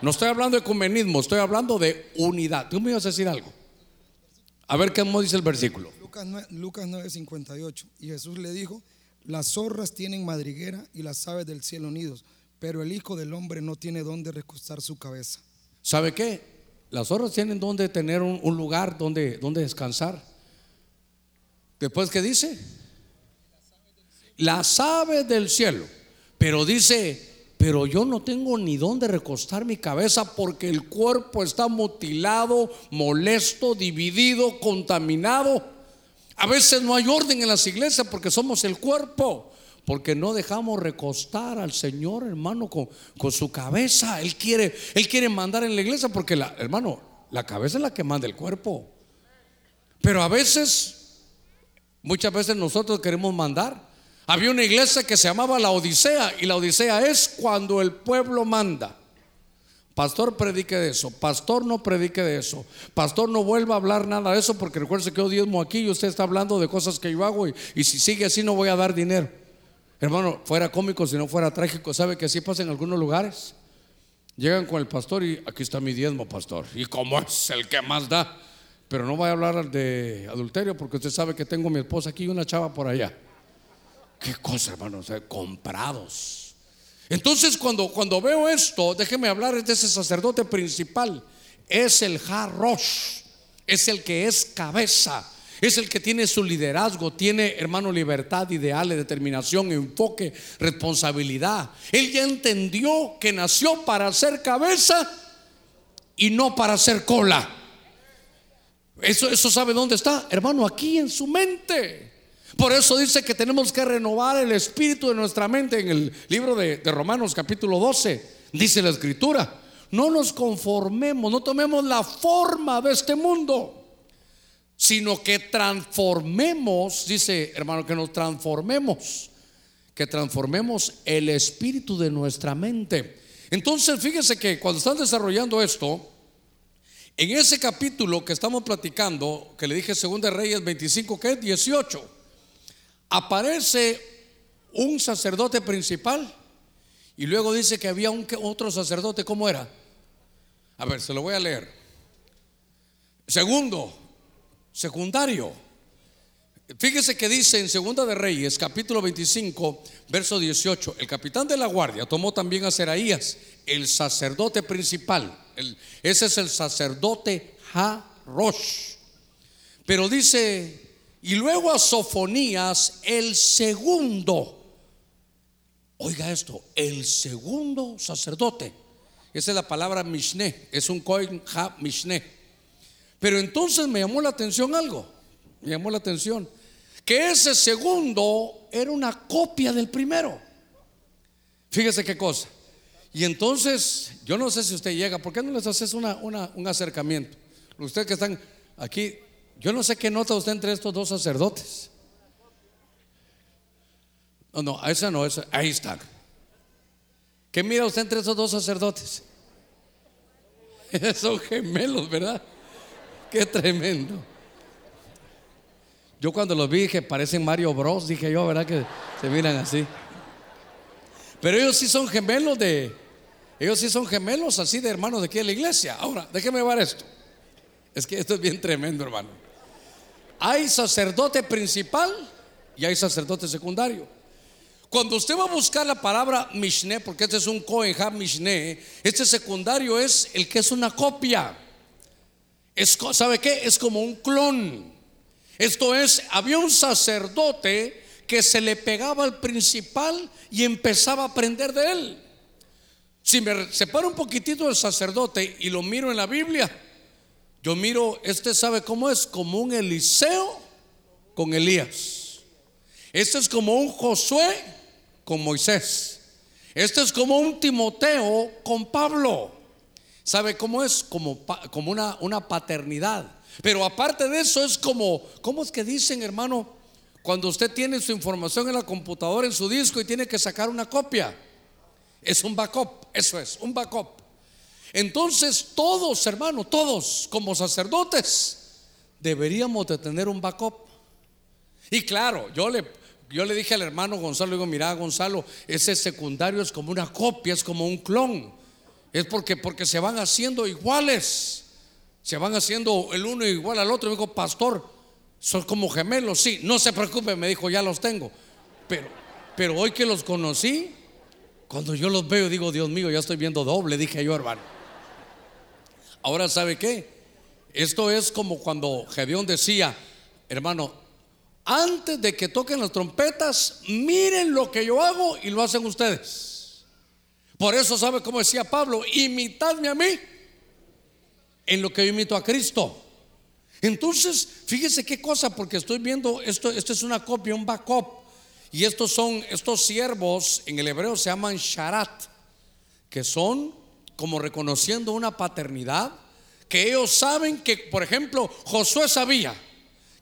No estoy hablando de convenismo, estoy hablando de unidad. Tú me ibas a decir algo. A ver qué dice el versículo. Lucas, Lucas 9:58. Y Jesús le dijo, las zorras tienen madriguera y las aves del cielo nidos pero el Hijo del Hombre no tiene dónde recostar su cabeza. ¿Sabe qué? Las zorras tienen donde tener un, lugar donde, donde descansar. Después, ¿qué dice? Las aves del cielo. Pero dice, pero yo no tengo ni dónde recostar mi cabeza porque el cuerpo está mutilado, molesto, dividido, contaminado. A veces no hay orden en las iglesias porque somos el cuerpo porque no dejamos recostar al Señor, hermano, con, con, su cabeza. Él quiere, él quiere mandar en la iglesia porque, la, hermano, la cabeza es la que manda el cuerpo. Pero a veces, muchas veces nosotros queremos mandar. Había una iglesia que se llamaba la Odisea y la Odisea es cuando el pueblo manda. Pastor, predique de eso. Pastor, no predique de eso. Pastor, no vuelva a hablar nada de eso porque recuerde que yo diezmo aquí y usted está hablando de cosas que yo hago y, y, si sigue así no voy a dar dinero. Hermano, fuera cómico si no fuera trágico. ¿Sabe que así pasa en algunos lugares? Llegan con el pastor y aquí está mi diezmo, pastor. Y como es el que más da. Pero no voy a hablar de adulterio porque usted sabe que tengo mi esposa aquí y una chava por allá. Qué cosa, hermano, o sea, comprados. Entonces cuando, cuando veo esto, déjeme hablar de ese sacerdote principal. Es el Jarrosh, es el que es cabeza, es el que tiene su liderazgo, tiene, hermano, libertad, ideales, determinación, enfoque, responsabilidad. Él ya entendió que nació para ser cabeza y no para ser cola. Eso, eso sabe dónde está, hermano, aquí en su mente. Por eso dice que tenemos que renovar el espíritu de nuestra mente en el libro de, Romanos capítulo 12. Dice la escritura, no nos conformemos, no tomemos la forma de este mundo, sino que transformemos, dice hermano, que nos transformemos, que transformemos el espíritu de nuestra mente. Entonces, fíjese que cuando están desarrollando esto, en ese capítulo que estamos platicando, que le dije 2 Reyes 25, que es 18, aparece un sacerdote principal y luego dice que había un, otro sacerdote, ¿cómo era? A ver, se lo voy a leer. Segundo, secundario. Fíjese que dice en Segunda de Reyes, capítulo 25, verso 18, el capitán de la guardia tomó también a Seraías, el sacerdote principal. ese es el sacerdote Harosh. Pero dice y luego a Sofonías, el segundo. Oiga esto, el segundo sacerdote. Esa es la palabra Mishne, es un Kohen Ha Mishne. Pero entonces me llamó la atención algo, me llamó la atención, que ese segundo era una copia del primero. Fíjese qué cosa. Y entonces, yo no sé si usted llega, ¿por qué no les haces una, un acercamiento? Ustedes que están aquí, yo no sé qué nota usted entre estos dos sacerdotes. No, no, esa no, esa, ahí están. ¿Qué mira usted entre esos dos sacerdotes? [LAUGHS] Son gemelos, ¿verdad? Qué tremendo. Yo cuando los vi dije, parecen Mario Bros, dije yo, ¿verdad? Que se miran así. Pero ellos sí son gemelos de, ellos sí son gemelos así de hermanos de aquí de la iglesia. Ahora, déjeme ver esto. Es que esto es bien tremendo, hermano. Hay sacerdote principal y hay sacerdote secundario. Cuando usted va a buscar la palabra Mishne, porque este es un Kohen Mishne, este secundario es el que es una copia. Es, ¿Sabe qué? Es como un clon. Esto es, había un sacerdote que se le pegaba al principal y empezaba a aprender de él. Si me separo un poquitito del sacerdote y lo miro en la Biblia, yo miro, este sabe cómo es, como un Eliseo con Elías. Este es como un Josué con Moisés. Este es como un Timoteo con Pablo. ¿Sabe cómo es? Como, una, paternidad. Pero aparte de eso es como, ¿cómo es que dicen, hermano? Cuando usted tiene su información en la computadora, en su disco y tiene que sacar una copia. Es un backup, eso es, un backup. Entonces todos, hermanos, todos como sacerdotes deberíamos de tener un backup. Y claro, yo le, yo le dije al hermano Gonzalo, digo, mira Gonzalo, ese secundario es como una copia, es como un clon. Es porque, porque se van haciendo iguales. Se van haciendo el uno igual al otro. Me dijo, pastor, son como gemelos. Sí, no se preocupe, me dijo, ya los tengo. Pero, pero hoy que los conocí, cuando yo los veo, digo, Dios mío, ya estoy viendo doble, dije yo, hermano. Ahora, ¿sabe qué? Esto es como cuando Gedeón decía, hermano, antes de que toquen las trompetas, miren lo que yo hago y lo hacen ustedes. Por eso, ¿sabe cómo decía Pablo? Imitadme a mí en lo que yo imito a Cristo. Entonces, fíjese qué cosa, porque estoy viendo esto, esto es una copia, un backup. Y estos son, estos siervos en el hebreo se llaman sharat, que son como reconociendo una paternidad, que ellos saben que, por ejemplo, Josué sabía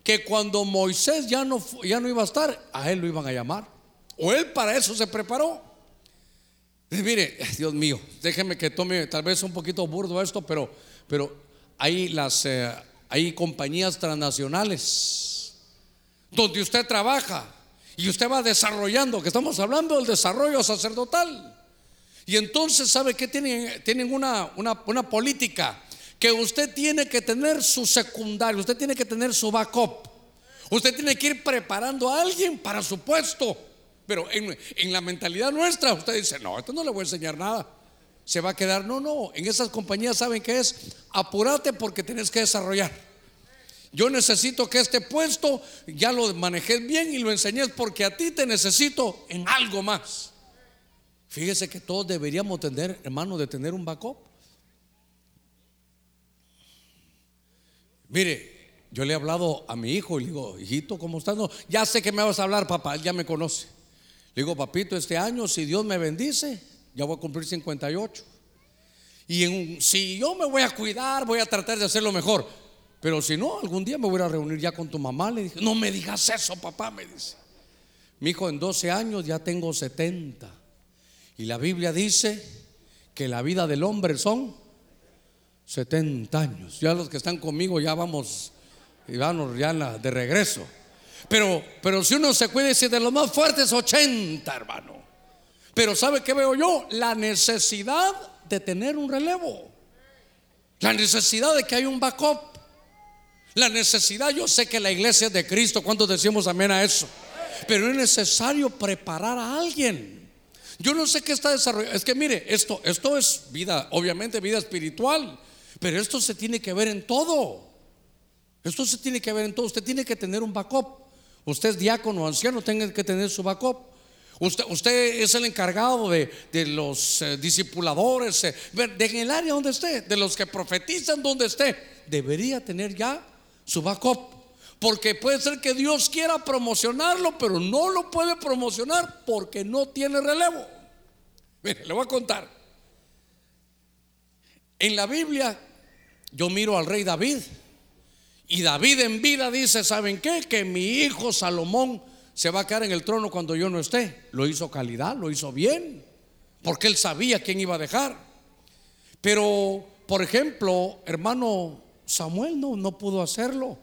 que cuando Moisés ya no, ya no iba a estar, a él lo iban a llamar. O él para eso se preparó. Eh, mire, [LAUGHS] Dios mío, déjeme que tome tal vez un poquito burdo esto, pero, pero hay, las, eh, hay compañías transnacionales donde usted trabaja y usted va desarrollando, que estamos hablando del desarrollo sacerdotal. Y entonces, ¿sabe que tienen? Tienen una, una, una política que usted tiene que tener su secundario, usted tiene que tener su backup. Usted tiene que ir preparando a alguien para su puesto. Pero en, la mentalidad nuestra, usted dice, no, esto no le voy a enseñar nada. Se va a quedar, no, no, en esas compañías saben que es, apúrate porque tienes que desarrollar. Yo necesito que este puesto ya lo manejes bien y lo enseñes porque a ti te necesito en algo más. Fíjese que todos deberíamos tener, hermano, de tener un backup. Mire, yo le he hablado a mi hijo y le digo, hijito, ¿cómo estás? No, ya sé que me vas a hablar, papá, él ya me conoce. Le digo, papito, este año, si Dios me bendice, ya voy a cumplir 58. Y si yo me voy a cuidar, voy a tratar de hacerlo mejor. Pero si no, algún día me voy a reunir ya con tu mamá. Le dije, no me digas eso, papá, me dice. Mi hijo, en 12 años ya tengo 70. Y la Biblia dice que la vida del hombre son 70 años. Ya los que están conmigo ya vamos, y vamos ya de regreso. Pero, pero si uno se cuida, si de los más fuertes, 80, hermano. Pero ¿sabe qué veo yo? La necesidad de tener un relevo. La necesidad de que haya un backup. La necesidad, yo sé que la iglesia es de Cristo, ¿cuántos decimos amén a eso? Pero es necesario preparar a alguien. Yo no sé qué está desarrollando. Es que mire, esto, esto es vida, obviamente vida espiritual. Pero esto se tiene que ver en todo. Esto se tiene que ver en todo. Usted tiene que tener un backup. Usted es diácono anciano, tiene que tener su backup. Usted, usted es el encargado de, los eh, discipuladores, eh, de, en el área donde esté, de los que profetizan donde esté. Debería tener ya su backup. Porque puede ser que Dios quiera promocionarlo, pero no lo puede promocionar porque no tiene relevo. Mire, le voy a contar. En la Biblia yo miro al rey David y David en vida dice, ¿saben qué? Que mi hijo Salomón se va a quedar en el trono cuando yo no esté. Lo hizo calidad, lo hizo bien, porque él sabía quién iba a dejar. Pero, por ejemplo, hermano Samuel no, no pudo hacerlo.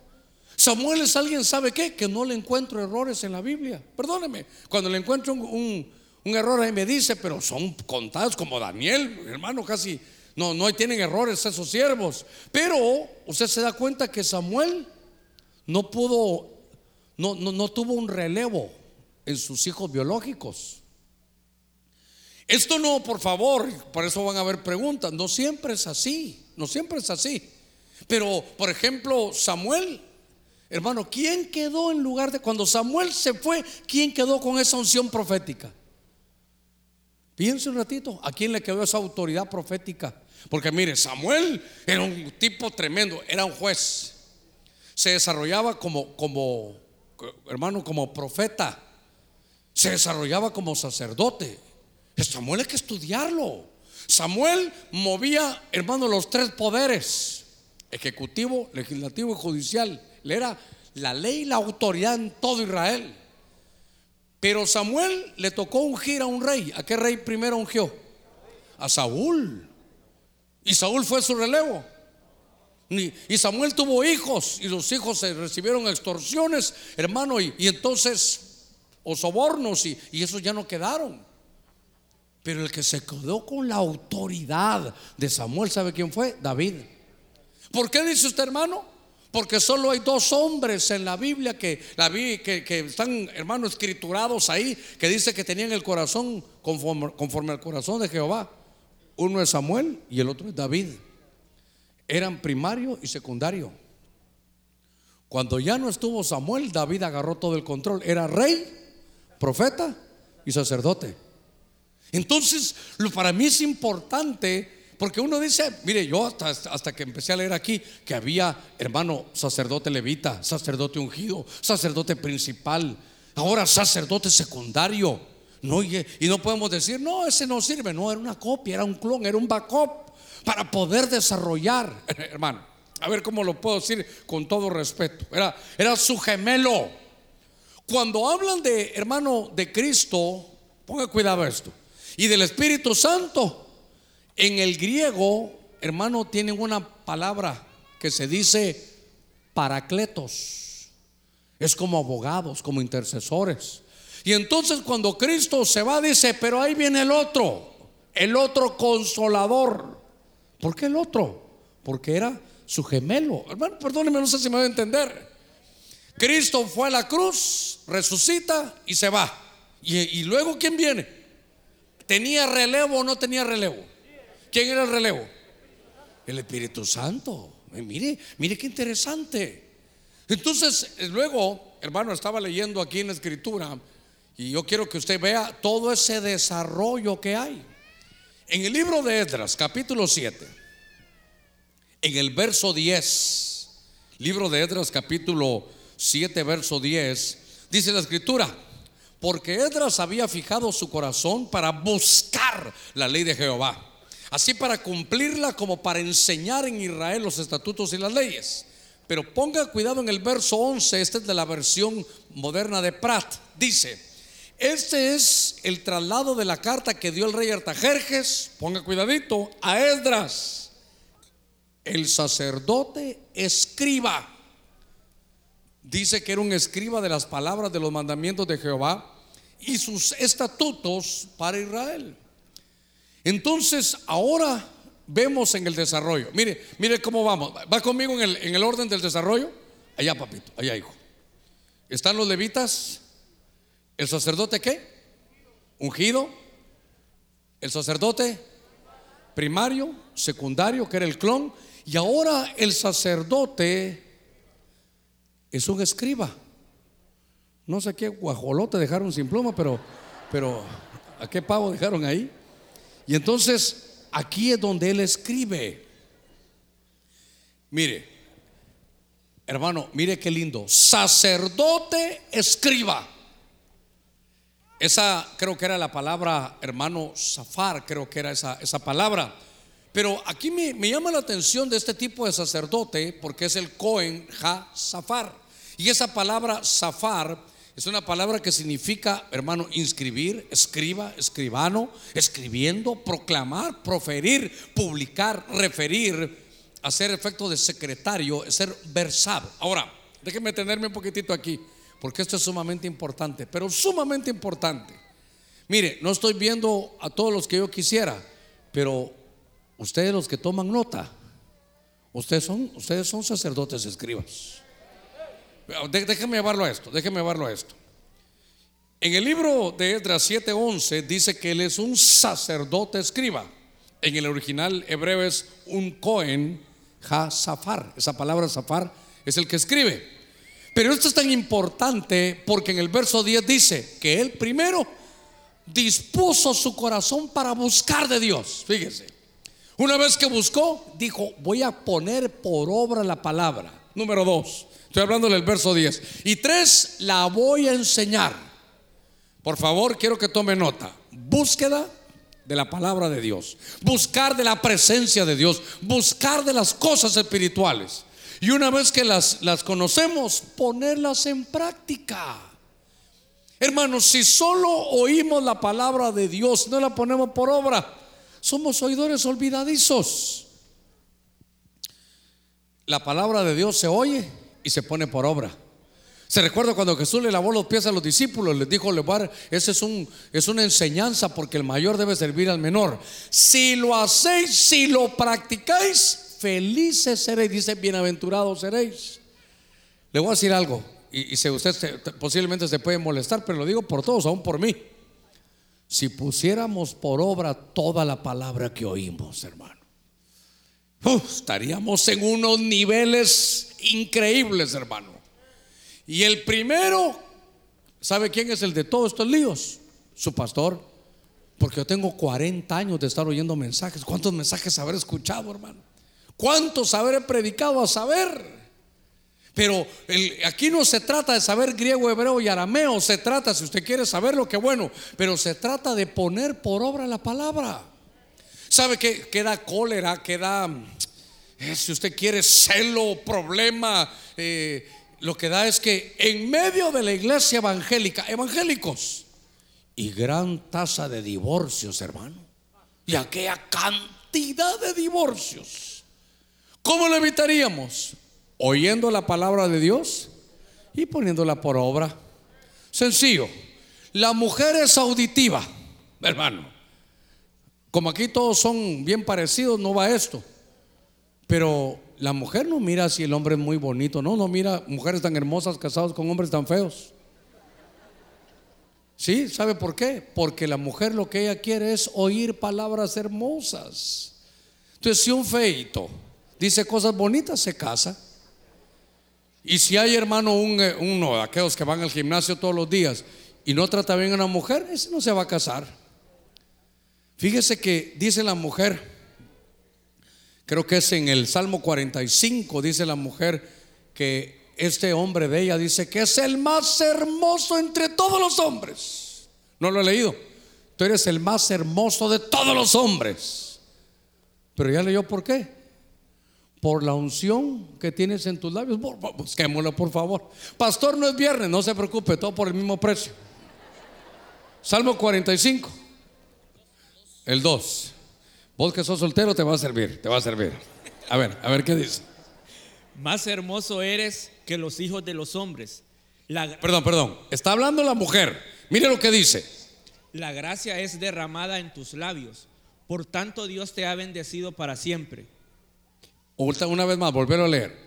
Samuel es alguien, ¿sabe qué? Que no le encuentro errores en la Biblia. Perdóneme, cuando le encuentro un, un error ahí me dice, pero son contados como Daniel, hermano, casi no, no tienen errores esos siervos. Pero usted se da cuenta que Samuel no pudo, no, no, no tuvo un relevo en sus hijos biológicos. Esto no, por favor, por eso van a haber preguntas. No siempre es así, no siempre es así. Pero, por ejemplo, Samuel, hermano, ¿quién quedó en lugar de cuando Samuel se fue? ¿Quién quedó con esa unción profética? Piense un ratito, ¿a quién le quedó esa autoridad profética? Porque mire, Samuel era un tipo tremendo, era un juez. Se desarrollaba como, como, hermano, como profeta. Se desarrollaba como sacerdote. Samuel hay que estudiarlo. Samuel movía, hermano, los tres poderes, ejecutivo, legislativo y judicial. Le era la ley y la autoridad en todo Israel. Pero Samuel le tocó ungir a un rey. ¿A qué rey primero ungió? A Saúl. Y Saúl fue su relevo. Y Samuel tuvo hijos y los hijos se recibieron extorsiones, hermano, y, entonces, o sobornos, y, y esos ya no quedaron. Pero el que se quedó con la autoridad de Samuel, ¿sabe quién fue? David. ¿Por qué dice usted, hermano? Porque solo hay dos hombres en la Biblia que, están, hermano, escriturados ahí, que dice que tenían el corazón conforme al corazón de Jehová. Uno es Samuel y el otro es David. Eran primario y secundario. Cuando ya no estuvo Samuel, David agarró todo el control. Era rey, profeta y sacerdote. Entonces, lo para mí es importante porque uno dice, mire, yo hasta, hasta, que empecé a leer aquí que había, hermano, sacerdote levita, sacerdote ungido, sacerdote principal, ahora sacerdote secundario. No, y, no podemos decir, no, ese no sirve. No, era una copia, era un clon, era un backup para poder desarrollar, [LAUGHS] hermano. A ver cómo lo puedo decir con todo respeto. Era, era su gemelo. Cuando hablan de, hermano, de Cristo, ponga cuidado esto, y del Espíritu Santo, en el griego, hermano, tienen una palabra que se dice paracletos. Es como abogados, como intercesores. Y entonces cuando Cristo se va, dice, pero ahí viene el otro, el otro consolador. ¿Por qué el otro? Porque era su gemelo. Hermano, perdóneme, no sé si me va a entender. Cristo fue a la cruz, resucita y se va. Y, y luego, ¿quién viene? ¿Tenía relevo o no tenía relevo? ¿Quién era el relevo? El Espíritu Santo. Eh, mire, mire qué interesante. Entonces, eh, luego, hermano, estaba leyendo aquí en la escritura y yo quiero que usted vea todo ese desarrollo que hay. En el libro de Edras, capítulo 7, en el verso 10, libro de Edras, capítulo 7, verso 10, dice la escritura, porque Edras había fijado su corazón para buscar la ley de Jehová así para cumplirla como para enseñar en Israel los estatutos y las leyes. Pero ponga cuidado en el verso 11, este es de la versión moderna de Prat, dice, este es el traslado de la carta que dio el rey Artajerjes, ponga cuidadito, a Esdras, el sacerdote escriba. Dice que era un escriba de las palabras de los mandamientos de Jehová y sus estatutos para Israel. Entonces, ahora vemos en el desarrollo. Mire, mire cómo vamos. ¿Va conmigo en el, orden del desarrollo? Allá, papito, allá, hijo. Están los levitas. ¿El sacerdote qué? Ungido. El sacerdote primario, secundario, que era el clon. Y ahora el sacerdote es un escriba. No sé qué guajolote dejaron sin pluma, pero, pero ¿a qué pavo dejaron ahí? Y entonces aquí es donde él escribe. Mire, hermano, mire qué lindo. Sacerdote escriba. Esa creo que era la palabra, hermano, zafar, creo que era esa, esa palabra. Pero aquí me, me, llama la atención de este tipo de sacerdote porque es el Cohen Ha Zafar. Y esa palabra zafar es una palabra que significa, hermano, inscribir, escriba, escribano, escribiendo, proclamar, proferir, publicar, referir, hacer efecto de secretario, ser versado. Ahora, déjenme tenerme un poquitito aquí, porque esto es sumamente importante, pero sumamente importante. Mire, no estoy viendo a todos los que yo quisiera, pero ustedes los que toman nota, ustedes son, ustedes son sacerdotes escribas. Déjeme llevarlo a esto, déjeme llevarlo a esto. En el libro de Esdras 7:11 dice que él es un sacerdote escriba. En el original hebreo es un Cohen Ha-Safar. Esa palabra Safar es el que escribe. Pero esto es tan importante porque en el verso 10 dice que él primero dispuso su corazón para buscar de Dios. Fíjese. Una vez que buscó, dijo, voy a poner por obra la palabra. Número 2. Estoy hablando del verso 10. Y tres, la voy a enseñar. Por favor, quiero que tome nota. Búsqueda de la palabra de Dios. Buscar de la presencia de Dios. Buscar de las cosas espirituales. Y una vez que las, las conocemos, ponerlas en práctica. Hermanos, si solo oímos la palabra de Dios, no la ponemos por obra, somos oidores olvidadizos. La palabra de Dios se oye y se pone por obra. Se recuerda cuando Jesús le lavó los pies a los discípulos, les dijo, ese es, un, es una enseñanza porque el mayor debe servir al menor. Si lo hacéis, si lo practicáis, felices seréis, dice, bienaventurados seréis. Le voy a decir algo, y, si usted posiblemente se puede molestar, pero lo digo por todos, aún por mí. Si pusiéramos por obra toda la palabra que oímos, hermano estaríamos en unos niveles increíbles, hermano. Y el primero, ¿sabe quién es el de todos estos líos? Su pastor. Porque yo tengo 40 años de estar oyendo mensajes. ¿Cuántos mensajes haber escuchado, hermano? ¿Cuántos haber predicado a saber? Pero aquí no se trata de saber griego, hebreo y arameo. Se trata, si usted quiere saberlo, que bueno. Pero se trata de poner por obra la palabra. ¿Sabe qué? Queda cólera, queda, eh, si usted quiere, celo, problema, eh, lo que da es que en medio de la iglesia evangélica, evangélicos, y gran tasa de divorcios, hermano, y aquella cantidad de divorcios, ¿cómo lo evitaríamos? Oyendo la palabra de Dios y poniéndola por obra. Sencillo, la mujer es auditiva, hermano. Como aquí todos son bien parecidos, no va esto. Pero la mujer no mira si el hombre es muy bonito, no, no mira mujeres tan hermosas casadas con hombres tan feos. ¿Sí? ¿Sabe por qué? Porque la mujer lo que ella quiere es oír palabras hermosas. Entonces, si un feito dice cosas bonitas, se casa. Y si hay hermano, un, eh, uno de aquellos que van al gimnasio todos los días y no trata bien a una mujer, ese no se va a casar. Fíjese que dice la mujer, Creo que es en el Salmo 45, dice la mujer que este hombre de ella dice que es el más hermoso entre todos los hombres. No lo he leído. Tú eres el más hermoso de todos los hombres. Pero ya leyó por qué. Por la unción que tienes en tus labios. Busquémoslo, por favor. Pastor, no es viernes, no se preocupe, todo por el mismo precio. Salmo 45, el 2. Vos que sos soltero te va a servir, te va a servir. A ver, a ver qué dice. Más hermoso eres que los hijos de los hombres. perdón, perdón. Está hablando la mujer. Mire lo que dice. La gracia es derramada en tus labios. Por tanto, Dios te ha bendecido para siempre. Una vez más, volverlo a leer.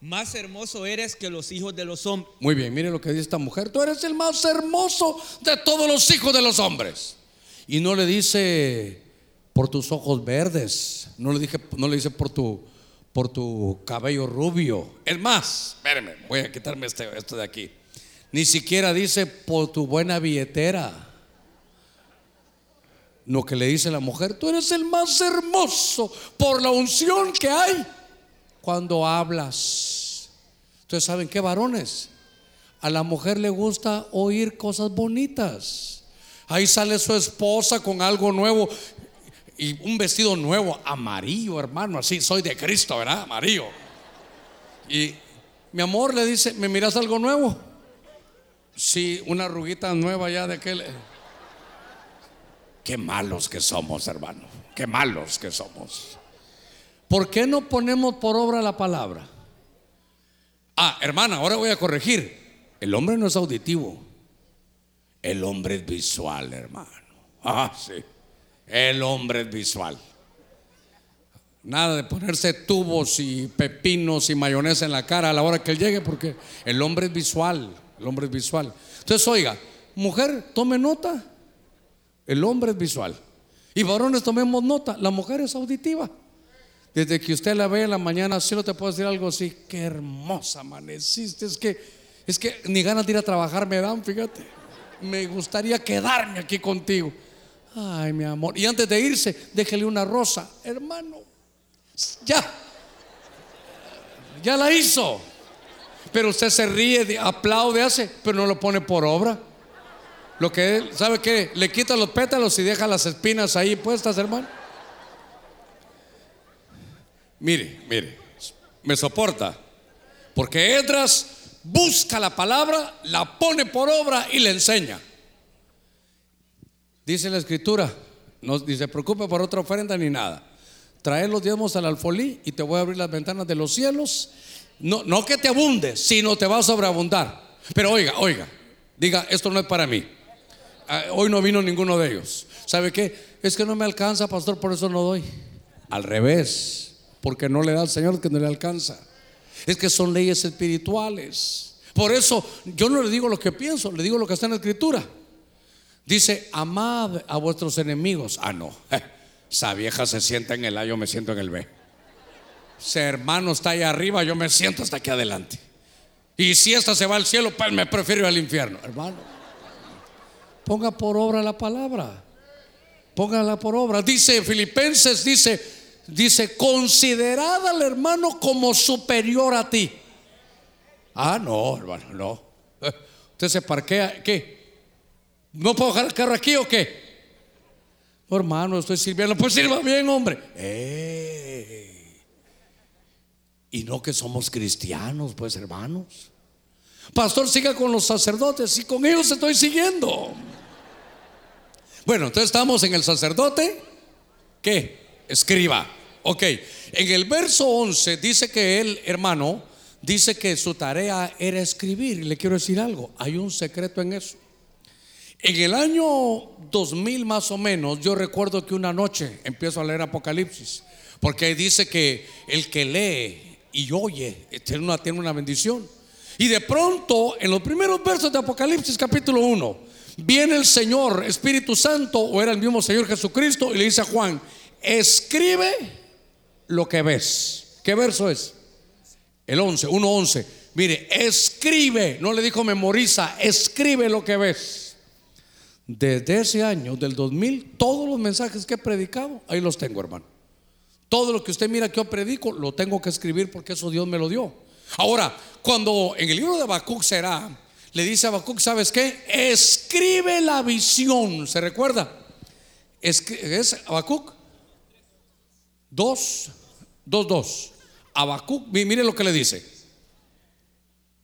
Más hermoso eres que los hijos de los hombres. Muy bien, mire lo que dice esta mujer. Tú eres el más hermoso de todos los hijos de los hombres. Y no le dice por tus ojos verdes. No le dije, no le dice por tu, por tu cabello rubio. Es más, espérenme, voy a quitarme este, esto de aquí. Ni siquiera dice por tu buena billetera. Lo que le dice la mujer, tú eres el más hermoso por la unción que hay cuando hablas. Entonces, ¿saben qué varones? A la mujer le gusta oír cosas bonitas. Ahí sale su esposa con algo nuevo y un vestido nuevo, amarillo, hermano, así, soy de Cristo, ¿verdad? Amarillo. Y mi amor le dice, ¿me miras algo nuevo? Sí, una ruguita nueva ya de aquel. Qué malos que somos, hermano. Qué malos que somos. ¿Por qué no ponemos por obra la palabra? Ah, hermana, ahora voy a corregir. El hombre no es auditivo. El hombre es visual, hermano. Ah, sí. El hombre es visual. Nada de ponerse tubos y pepinos y mayonesa en la cara a la hora que él llegue, porque el hombre es visual. El hombre es visual. Entonces, oiga, mujer, tome nota. El hombre es visual. Y varones, tomemos nota. La mujer es auditiva. Desde que usted la ve en la mañana, si no te puedo decir algo así, qué hermosa amaneciste. Es que, es que ni ganas de ir a trabajar me dan, fíjate. Me gustaría quedarme aquí contigo. Ay, mi amor. Y antes de irse, déjele una rosa. Hermano, ya. Ya la hizo. Pero usted se ríe, aplaude, hace, pero no lo pone por obra. Lo que ¿sabe qué? Le quita los pétalos y deja las espinas ahí puestas, hermano. Mire, mire, me soporta. Porque Edras busca la palabra, la pone por obra y le enseña. Dice la escritura, no se preocupe por otra ofrenda ni nada. Trae los diezmos al alfolí y te voy a abrir las ventanas de los cielos. No, no que te abunde, sino te va a sobreabundar. Pero oiga, oiga, diga, esto no es para mí. Ah, hoy no vino ninguno de ellos. ¿Sabe qué? Es que no me alcanza, pastor, por eso no doy. Al revés, porque no le da al Señor que no le alcanza. Es que son leyes espirituales. Por eso yo no le digo lo que pienso, le digo lo que está en la escritura. Dice, amad a vuestros enemigos. Ah, no. [LAUGHS] Esa vieja se sienta en el A, yo me siento en el B. Ese hermano está ahí arriba, yo me siento hasta aquí adelante. Y si esta se va al cielo, pues me prefiero al infierno. Hermano, ponga por obra la palabra. Póngala por obra. Dice Filipenses, dice, dice, considerad al hermano como superior a ti. Ah, no, hermano, no. [LAUGHS] Usted se parquea, ¿qué? ¿No puedo dejar el carro aquí o qué? hermano, estoy sirviendo. Pues sirva bien, hombre. Y no que somos cristianos, pues hermanos. Pastor, siga con los sacerdotes y con ellos estoy siguiendo. Bueno, entonces estamos en el sacerdote. ¿Qué? Escriba. Ok. En el verso 11 dice que él, hermano, dice que su tarea era escribir. Le quiero decir algo. Hay un secreto en eso. En el año 2000 más o menos, yo recuerdo que una noche empiezo a leer Apocalipsis. Porque dice que el que lee y oye tiene una, tiene una bendición. Y de pronto, en los primeros versos de Apocalipsis capítulo 1, viene el Señor, Espíritu Santo, o era el mismo Señor Jesucristo, y le dice a Juan, escribe lo que ves. ¿Qué verso es? El 11, 1.11. Mire, escribe, no le dijo memoriza, escribe lo que ves. Desde ese año, del 2000, todos los mensajes que he predicado, ahí los tengo, hermano. Todo lo que usted mira que yo predico, lo tengo que escribir porque eso Dios me lo dio. Ahora, cuando en el libro de Habacuc será, le dice a Habacuc, ¿sabes qué? Escribe la visión. ¿Se recuerda? Es Habacuc 2, 2, 2. Habacuc, mire lo que le dice.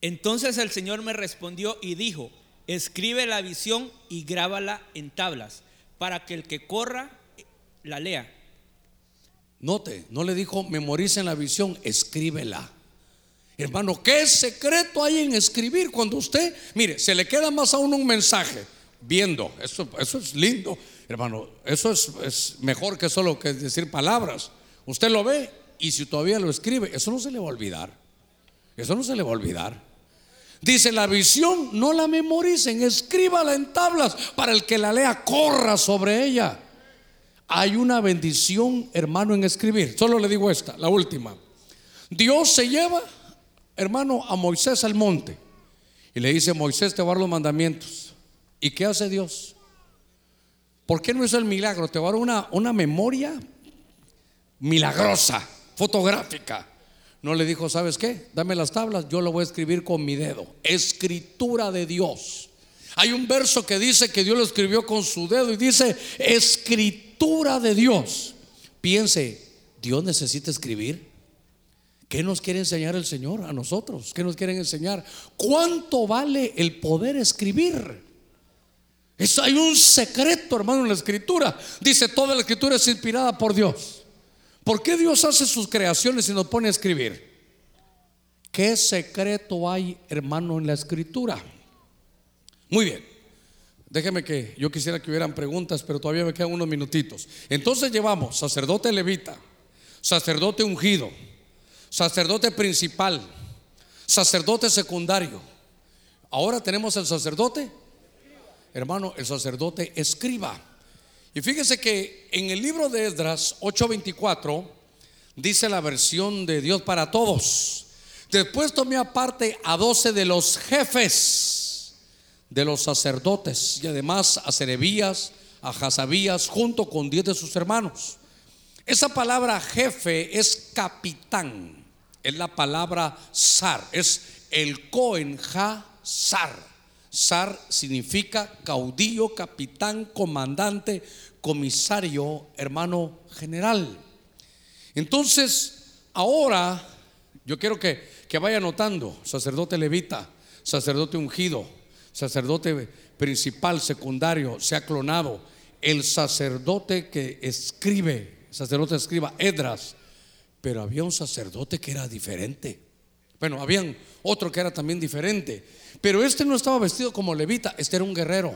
Entonces el Señor me respondió y dijo, escribe la visión y grábala en tablas, para que el que corra la lea. Note, no le dijo memoricen la visión, escríbela. Hermano, ¿qué secreto hay en escribir? Cuando usted, mire, se le queda más a uno un mensaje viendo. Eso, eso es lindo, hermano. Eso es, es mejor que solo que decir palabras. Usted lo ve y si todavía lo escribe, eso no se le va a olvidar. Eso no se le va a olvidar. Dice, la visión no la memoricen, escríbala en tablas para el que la lea corra sobre ella. Hay una bendición, hermano, en escribir. Solo le digo esta, la última. Dios se lleva hermano, a Moisés al monte y le dice, Moisés te va a dar los mandamientos. ¿Y qué hace Dios? ¿Por qué no hizo el milagro? Te va a dar una, una memoria milagrosa, fotográfica. No le dijo, ¿sabes qué? Dame las tablas, yo lo voy a escribir con mi dedo. Escritura de Dios. Hay un verso que dice que Dios lo escribió con su dedo y dice, escritura de Dios. Piense, ¿Dios necesita escribir? ¿Qué nos quiere enseñar el Señor a nosotros? ¿Qué nos quieren enseñar? ¿Cuánto vale el poder escribir? Eso hay un secreto, hermano, en la escritura. Dice, toda la escritura es inspirada por Dios. ¿Por qué Dios hace sus creaciones y nos pone a escribir? ¿Qué secreto hay, hermano, en la escritura? Muy bien. Déjeme que yo quisiera que hubieran preguntas, pero todavía me quedan unos minutitos. Entonces llevamos sacerdote levita, sacerdote ungido, sacerdote principal, sacerdote secundario. Ahora tenemos el sacerdote, hermano, el sacerdote escriba. Y fíjese que en el libro de Esdras 8:24 dice la versión de Dios para todos. Después tomé aparte a doce de los jefes de los sacerdotes y además a Serebías, a Jazabías, junto con diez de sus hermanos. Esa palabra jefe es capitán es la palabra zar, es el Cohen Ha Zar. Zar significa caudillo, capitán, comandante, comisario, hermano general. Entonces, ahora yo quiero que, que vaya notando, sacerdote levita, sacerdote ungido, sacerdote principal, secundario, se ha clonado, el sacerdote que escribe, sacerdote escriba, Edras, pero había un sacerdote que era diferente. Bueno, había otro que era también diferente. Pero este no estaba vestido como levita, este era un guerrero.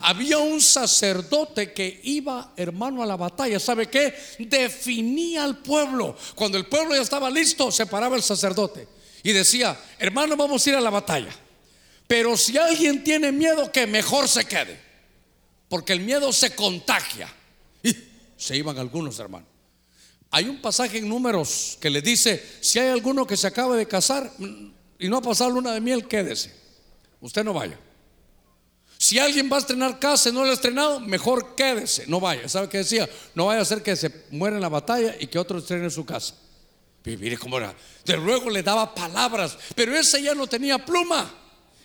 Había un sacerdote que iba, hermano, a la batalla. ¿Sabe qué? Definía al pueblo. Cuando el pueblo ya estaba listo, se paraba el sacerdote y decía, hermano, vamos a ir a la batalla. Pero si alguien tiene miedo, que mejor se quede. Porque el miedo se contagia. Y se iban algunos, hermanos. Hay un pasaje en números que le dice, si hay alguno que se acaba de casar y no ha pasado luna de miel, quédese. Usted no vaya. Si alguien va a estrenar casa y no lo ha estrenado, mejor quédese, no vaya. ¿Sabe qué decía? No vaya a ser que se muera en la batalla y que otro estrene su casa. Y mire cómo era. De luego le daba palabras, pero ese ya no tenía pluma,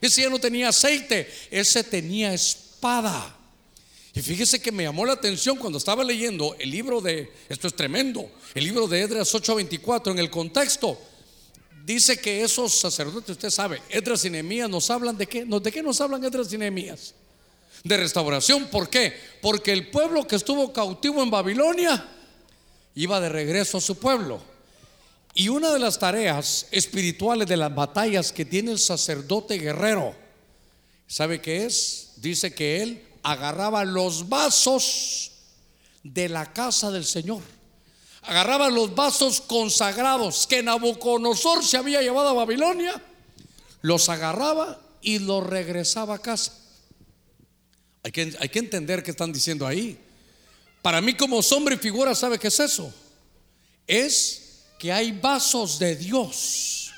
ese ya no tenía aceite, ese tenía espada. Y fíjese que me llamó la atención cuando estaba leyendo el libro de, esto es tremendo, el libro de Edras 8:24 en el contexto. dice que esos sacerdotes, usted sabe, Edras y Nehemías nos hablan de qué, ¿de qué nos hablan Edras y Nehemías? De restauración, ¿por qué? Porque el pueblo que estuvo cautivo en Babilonia iba de regreso a su pueblo. Y una de las tareas espirituales de las batallas que tiene el sacerdote guerrero, ¿sabe qué es? Dice que él agarraba los vasos de la casa del Señor agarraba los vasos consagrados que Nabucodonosor se había llevado a Babilonia, los agarraba y los regresaba a casa. Hay que, hay que entender qué están diciendo ahí. Para mí como sombra y figura, ¿sabe qué es eso? Es que hay vasos de Dios,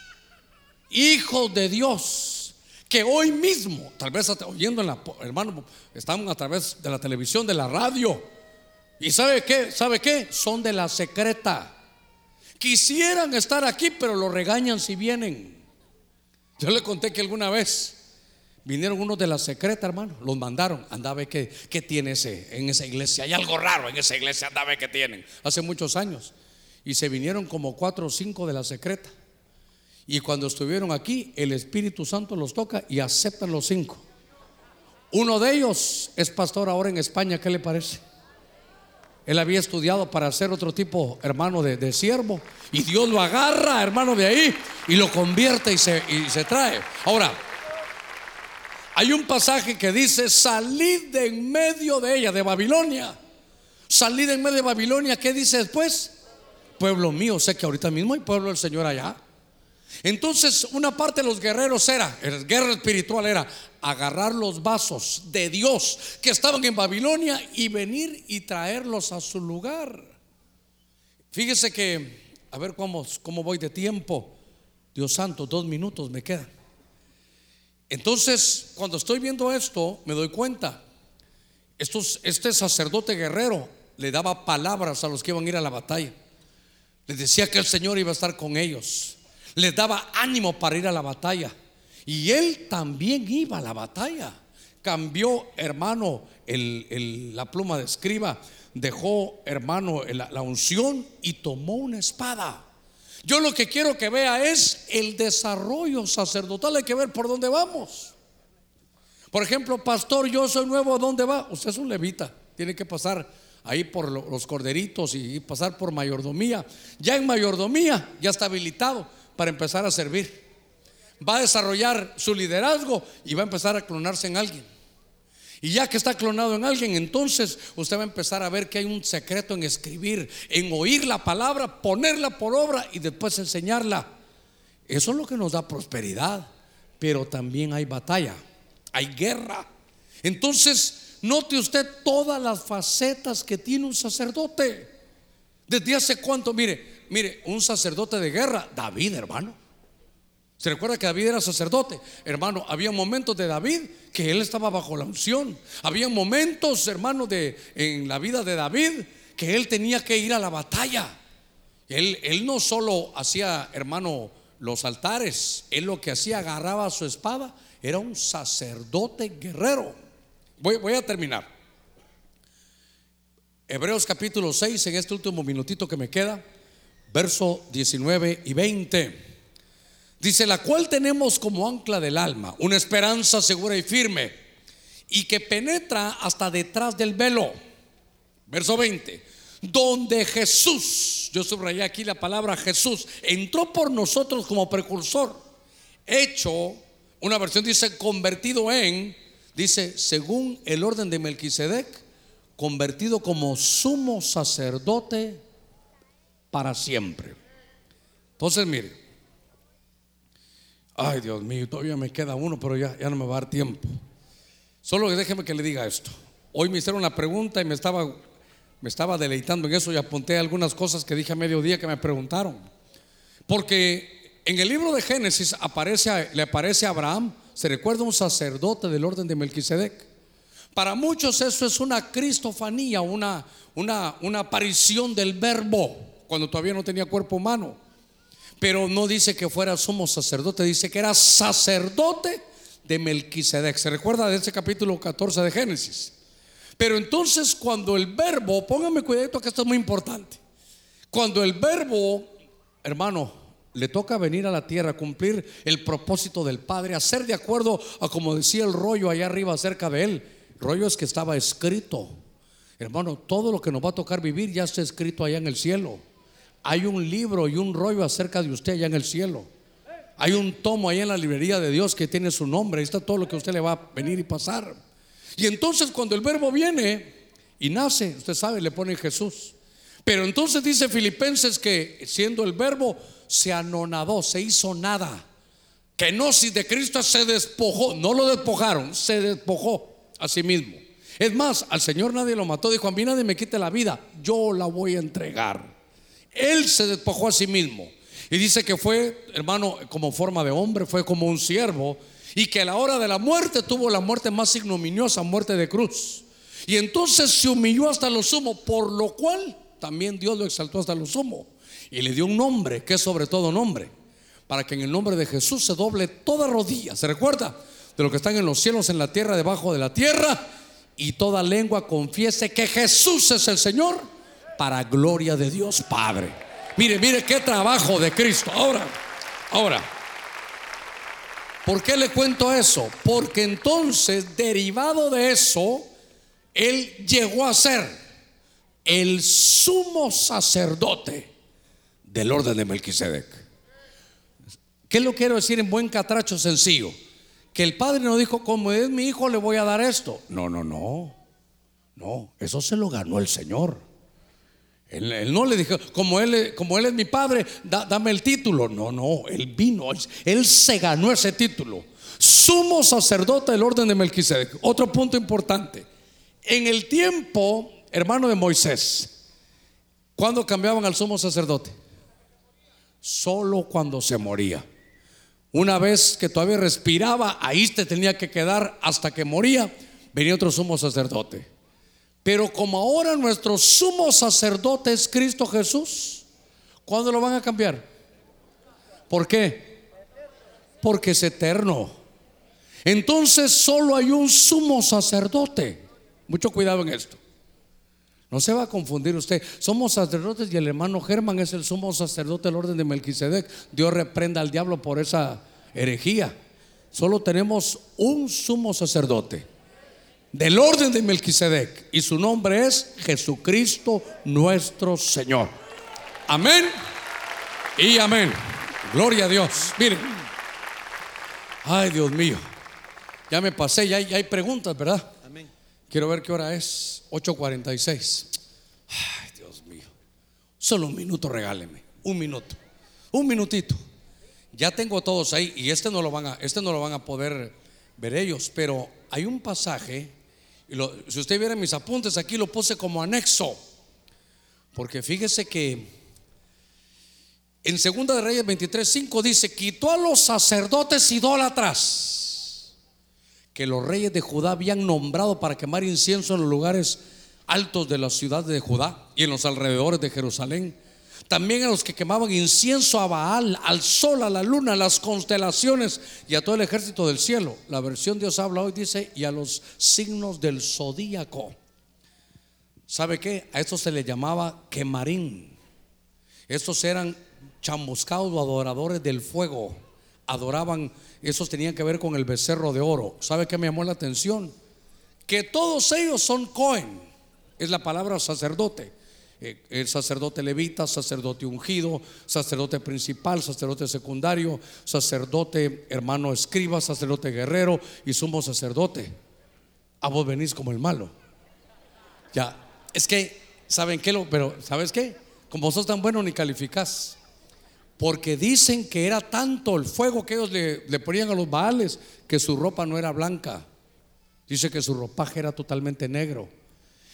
hijos de Dios, que hoy mismo, tal vez oyendo en la, hermano, estamos a través de la televisión, de la radio, ¿Y sabe qué? ¿Sabe qué? Son de la secreta. Quisieran estar aquí, pero lo regañan si vienen. Yo le conté que alguna vez vinieron unos de la secreta, hermano. Los mandaron. Anda a ver qué, tiene ese, en esa iglesia. Hay algo raro en esa iglesia. Anda a ver qué tienen. Hace muchos años. Y se vinieron como cuatro o cinco de la secreta. Y cuando estuvieron aquí, el Espíritu Santo los toca y aceptan los cinco. Uno de ellos es pastor ahora en España. ¿Qué le parece? Él había estudiado para ser otro tipo, hermano, de, siervo. Y Dios lo agarra, hermano, de ahí y lo convierte y se, y se trae. Ahora, hay un pasaje que dice, salid de en medio de ella, de Babilonia. Salid en medio de Babilonia. ¿Qué dice después? Pueblo mío, sé que ahorita mismo hay pueblo del Señor allá. Entonces, una parte de los guerreros era, el guerra espiritual era agarrar los vasos de Dios que estaban en Babilonia y venir y traerlos a su lugar. Fíjese que, a ver cómo, cómo voy de tiempo. Dios santo, dos minutos me quedan. Entonces, cuando estoy viendo esto, me doy cuenta. Este sacerdote guerrero le daba palabras a los que iban a ir a la batalla. Les decía que el Señor iba a estar con ellos les daba ánimo para ir a la batalla. Y él también iba a la batalla. Cambió, hermano, la pluma de escriba, dejó, hermano, la, la unción y tomó una espada. Yo lo que quiero que vea es el desarrollo sacerdotal. Hay que ver por dónde vamos. Por ejemplo, pastor, yo soy nuevo, ¿a dónde va? Usted es un levita, tiene que pasar ahí por los corderitos y pasar por mayordomía. Ya en mayordomía ya está habilitado para empezar a servir. Va a desarrollar su liderazgo y va a empezar a clonarse en alguien. Y ya que está clonado en alguien, entonces usted va a empezar a ver que hay un secreto en escribir, en oír la palabra, ponerla por obra y después enseñarla. Eso es lo que nos da prosperidad. Pero también hay batalla, hay guerra. Entonces, note usted todas las facetas que tiene un sacerdote. Desde hace cuánto, mire, Mire, un sacerdote de guerra, David, hermano. ¿Se recuerda que David era sacerdote? Hermano, había momentos de David que él estaba bajo la unción. Había momentos, hermano, de, en la vida de David que él tenía que ir a la batalla. Él, él no solo hacía, hermano, los altares, él lo que hacía, agarraba su espada, era un sacerdote guerrero. Voy, voy a terminar. Hebreos capítulo 6, en este último minutito que me queda verso 19 y 20. Dice, la cual tenemos como ancla del alma, una esperanza segura y firme, y que penetra hasta detrás del velo. Verso 20, donde Jesús, yo subrayé aquí la palabra Jesús, entró por nosotros como precursor, hecho, una versión dice convertido en, dice, según el orden de Melquisedec, convertido como sumo sacerdote para siempre. Entonces, mire, ay Dios mío, todavía me queda uno, pero ya, ya no me va a dar tiempo. Solo déjeme que le diga esto. Hoy me hicieron una pregunta y me estaba, me estaba deleitando en eso y apunté algunas cosas que dije a mediodía que me preguntaron. Porque en el libro de Génesis aparece, le aparece a Abraham, se recuerda un sacerdote del orden de Melquisedec. Para muchos eso es una cristofanía, una, una, una aparición del verbo cuando todavía no tenía cuerpo humano. Pero no dice que fuera sumo sacerdote, dice que era sacerdote de Melquisedec. ¿Se recuerda de ese capítulo 14 de Génesis? Pero entonces cuando el verbo, póngame cuidado que esto es muy importante. Cuando el verbo, hermano, le toca venir a la tierra, cumplir el propósito del Padre, hacer de acuerdo a como decía el rollo allá arriba acerca de él. Rollo es que estaba escrito. Hermano, todo lo que nos va a tocar vivir ya está escrito allá en el cielo. Hay un libro y un rollo acerca de usted allá en el cielo. Hay un tomo ahí en la librería de Dios que tiene su nombre. Ahí está todo lo que a usted le va a venir y pasar. Y entonces cuando el verbo viene y nace, usted sabe, le pone Jesús. Pero entonces dice Filipenses que siendo el verbo se anonadó, se hizo nada. Que no si de Cristo se despojó, no lo despojaron, se despojó a sí mismo. Es más, al Señor nadie lo mató, dijo, a mí nadie me quite la vida, yo la voy a entregar. Él se despojó a sí mismo. Y dice que fue, hermano, como forma de hombre, fue como un siervo. Y que a la hora de la muerte tuvo la muerte más ignominiosa, muerte de cruz. Y entonces se humilló hasta lo sumo, por lo cual también Dios lo exaltó hasta lo sumo. Y le dio un nombre, que es sobre todo nombre, para que en el nombre de Jesús se doble toda rodilla. ¿Se recuerda? De lo que están en los cielos, en la tierra, debajo de la tierra. Y toda lengua confiese que Jesús es el Señor para gloria de Dios Padre. Mire, mire qué trabajo de Cristo. Ahora, ahora, ¿por qué le cuento eso? Porque entonces, derivado de eso, Él llegó a ser el sumo sacerdote del orden de Melquisedec. ¿Qué lo quiero decir en buen catracho sencillo? Que el padre no dijo, como es mi hijo, le voy a dar esto. No, no, no. No, eso se lo ganó el Señor. Él, no le dijo, como él, como él es mi padre, dame el título. No, no, él vino, él, se ganó ese título. Sumo sacerdote del orden de Melquisedec. Otro punto importante. En el tiempo, hermano de Moisés, ¿cuándo cambiaban al sumo sacerdote? Solo cuando se moría. Una vez que todavía respiraba, ahí te tenía que quedar hasta que moría, venía otro sumo sacerdote. Pero como ahora nuestro sumo sacerdote es Cristo Jesús, ¿cuándo lo van a cambiar? ¿Por qué? Porque es eterno. Entonces solo hay un sumo sacerdote. Mucho cuidado en esto. No se va a confundir usted. Somos sacerdotes y el hermano Germán es el sumo sacerdote del orden de Melquisedec. Dios reprenda al diablo por esa herejía. Solo tenemos un sumo sacerdote del orden de Melquisedec y su nombre es Jesucristo nuestro Señor. Amén y amén. Gloria a Dios. Miren. Ay, Dios mío. Ya me pasé, ya hay, preguntas, ¿verdad? Amén. Quiero ver qué hora es. 8.46. Ay, Dios mío. Solo un minuto regáleme. Un minuto. Un minutito. Ya tengo todos ahí y este no lo van a, este no lo van a poder ver ellos, pero hay un pasaje si usted viera mis apuntes, aquí lo puse como anexo. Porque fíjese que en Segunda de Reyes 23, 5 dice, quitó a los sacerdotes idólatras que los reyes de Judá habían nombrado para quemar incienso en los lugares altos de la ciudad de Judá y en los alrededores de Jerusalén también a los que quemaban incienso a Baal, al sol, a la luna, a las constelaciones y a todo el ejército del cielo. La versión Dios habla hoy dice, y a los signos del zodíaco. ¿Sabe qué? A estos se le llamaba quemarín. Estos eran chamboscados o adoradores del fuego. Adoraban, esos tenían que ver con el becerro de oro. ¿Sabe qué me llamó la atención? Que todos ellos son Cohen. Es la palabra sacerdote. Eh, el sacerdote levita, sacerdote ungido, sacerdote principal, sacerdote secundario, sacerdote hermano escriba, sacerdote guerrero y sumo sacerdote. A vos venís como el malo. Ya, es que, ¿saben qué? Pero, ¿sabes qué? Como sos tan bueno ni calificás. Porque dicen que era tanto el fuego que ellos le, le ponían a los baales que su ropa no era blanca. Dice que su ropaje era totalmente negro.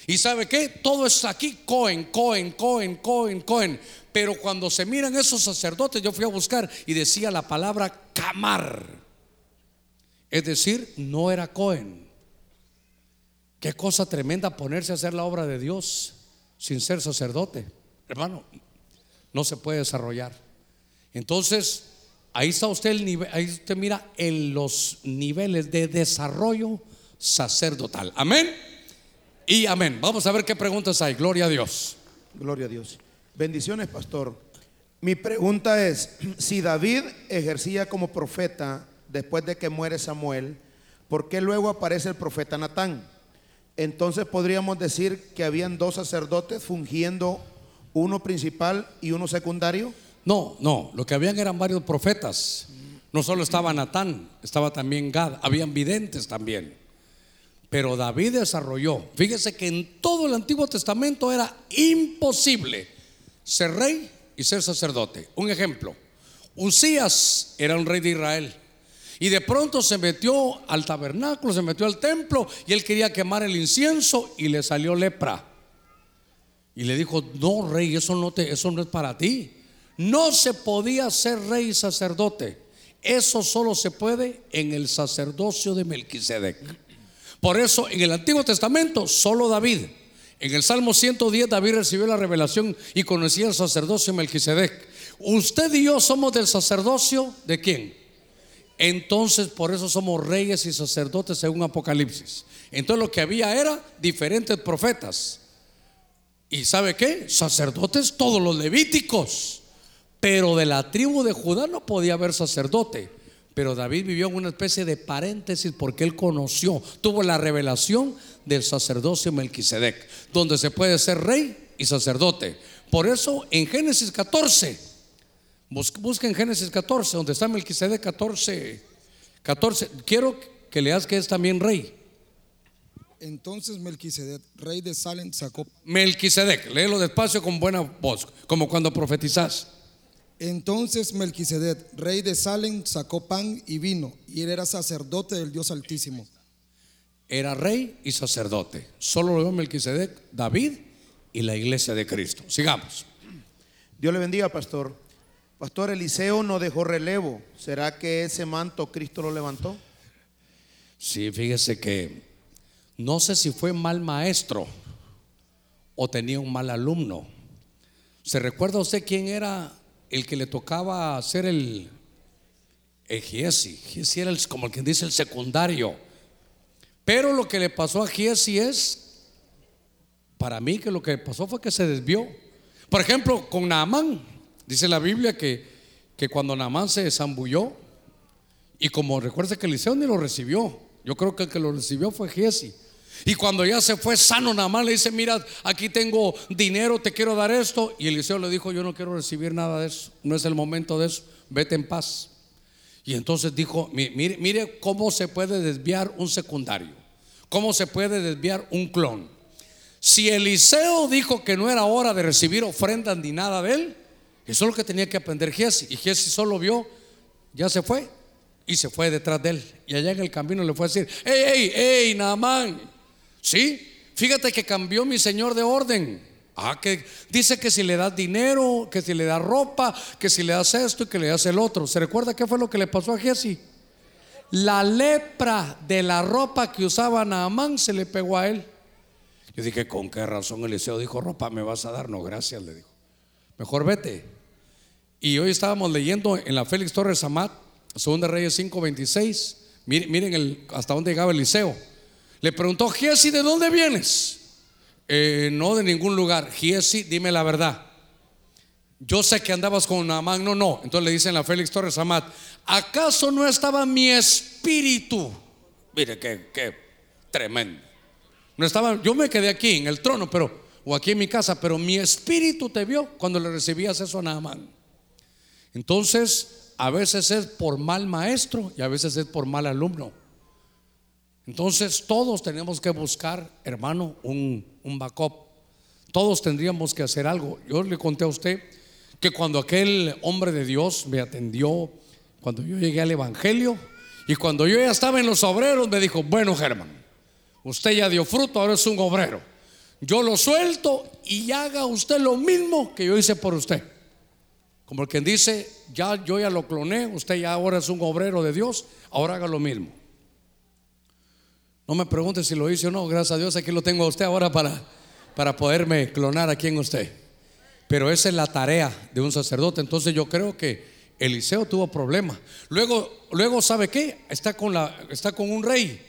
Y sabe qué? Todo es aquí Cohen, Cohen, Cohen, Cohen, Cohen. Pero cuando se miran esos sacerdotes, yo fui a buscar y decía la palabra camar. Es decir, no era Cohen. Qué cosa tremenda ponerse a hacer la obra de Dios sin ser sacerdote. Hermano, no se puede desarrollar. Entonces, ahí está usted el nivel, ahí usted mira en los niveles de desarrollo sacerdotal. Amén. Y amén. Vamos a ver qué preguntas hay. Gloria a Dios. Gloria a Dios. Bendiciones, pastor. Mi pregunta es, [CLEARS THROAT] si David ejercía como profeta después de que muere Samuel, ¿por qué luego aparece el profeta Natán? Entonces podríamos decir que habían dos sacerdotes fungiendo uno principal y uno secundario. No, no, lo que habían eran varios profetas. No solo estaba Natán, estaba también Gad, habían videntes también. Pero David desarrolló, fíjese que en todo el Antiguo Testamento era imposible ser rey y ser sacerdote. Un ejemplo, Usías era un rey de Israel. Y de pronto se metió al tabernáculo, se metió al templo y él quería quemar el incienso y le salió lepra. Y le dijo, no, rey, eso no, eso no es para ti. No se podía ser rey y sacerdote. Eso solo se puede en el sacerdocio de Melquisedec. Por eso en el Antiguo Testamento solo David. En el Salmo 110 David recibió la revelación y conocía el sacerdocio de Melquisedec. Usted y yo somos del sacerdocio de quién? Entonces por eso somos reyes y sacerdotes según Apocalipsis. Entonces lo que había era diferentes profetas. ¿Y sabe qué? Sacerdotes todos los levíticos. Pero de la tribu de Judá no podía haber sacerdote. Pero David vivió en una especie de paréntesis porque él conoció, tuvo la revelación del sacerdocio Melquisedec, donde se puede ser rey y sacerdote. Por eso en Génesis 14, busquen Génesis 14, donde está Melquisedec 14, 14. Quiero que leas que es también rey. Entonces Melquisedec, rey de Salem, sacó. Melquisedec, léelo despacio con buena voz, como cuando profetizás. Entonces Melquisedec, rey de Salem, sacó pan y vino, y él era sacerdote del Dios Altísimo. Era rey y sacerdote. Solo lo vio Melquisedec, David y la iglesia de Cristo. Sigamos. Dios le bendiga, pastor. Pastor Eliseo no dejó relevo. ¿Será que ese manto Cristo lo levantó? Sí, fíjese que no sé si fue mal maestro o tenía un mal alumno. ¿Se recuerda usted quién era el que le tocaba hacer el, el Giesi? Giesi era como el que dice el secundario. Pero lo que le pasó a Giesi es, para mí que lo que pasó fue que se desvió. Por ejemplo, con Naamán, dice la Biblia que, que cuando Naamán se zambulló, y como recuerda que Eliseo ni lo recibió, yo creo que el que lo recibió fue Giesi. Y cuando ya se fue sano, Naamán le dice, mira, aquí tengo dinero, te quiero dar esto. Y Eliseo le dijo, yo no quiero recibir nada de eso, no es el momento de eso, vete en paz. Y entonces dijo, "Mi- mire, mire cómo se puede desviar un secundario, cómo se puede desviar un clon. Si Eliseo dijo que no era hora de recibir ofrendas ni nada de él, eso es lo que tenía que aprender Giesi. Y Giesi solo vio, ya se fue y se fue detrás de él. Y allá en el camino le fue a decir, hey, hey, hey, Naamán, ¿sí? Fíjate que cambió mi señor de orden. Ah, que dice que si le das dinero, que si le das ropa, que si le das esto y que le das el otro. ¿Se recuerda qué fue lo que le pasó a Giesi? La lepra de la ropa que usaba Naamán se le pegó a él. Yo dije, ¿con qué razón Eliseo dijo, ropa me vas a dar? No, gracias, le dijo. Mejor vete. Y hoy estábamos leyendo en la Félix Torres Amat, Segunda Reyes 5:26. Miren, miren hasta dónde llegaba Eliseo. Le preguntó, Giesi, ¿de dónde vienes? "Eh, no de ningún lugar. Giesi, dime la verdad. Yo sé que andabas con Naamán. No, no. Entonces le dicen a Félix Torres Amat, ¿acaso no estaba mi espíritu? Mire, qué, qué tremendo. No estaba, yo me quedé aquí en el trono, pero, o aquí en mi casa, pero mi espíritu te vio cuando le recibías eso a Naamán. Entonces, a veces es por mal maestro y a veces es por mal alumno. Entonces, todos tenemos que buscar, hermano, un, backup. Todos tendríamos que hacer algo. Yo le conté a usted que cuando aquel hombre de Dios me atendió, cuando yo llegué al Evangelio y cuando yo ya estaba en los obreros, me dijo, bueno, Germán, usted ya dio fruto, ahora es un obrero. Yo lo suelto y haga usted lo mismo que yo hice por usted. Como el que dice, ya yo ya lo cloné, usted ya ahora es un obrero de Dios, ahora haga lo mismo. No me pregunte si lo hice o no, gracias a Dios aquí lo tengo a usted ahora para, para poderme clonar aquí en usted. Pero esa es la tarea de un sacerdote. Entonces yo creo que Eliseo tuvo problemas. Luego, luego ¿sabe qué? Está con, la, está con un rey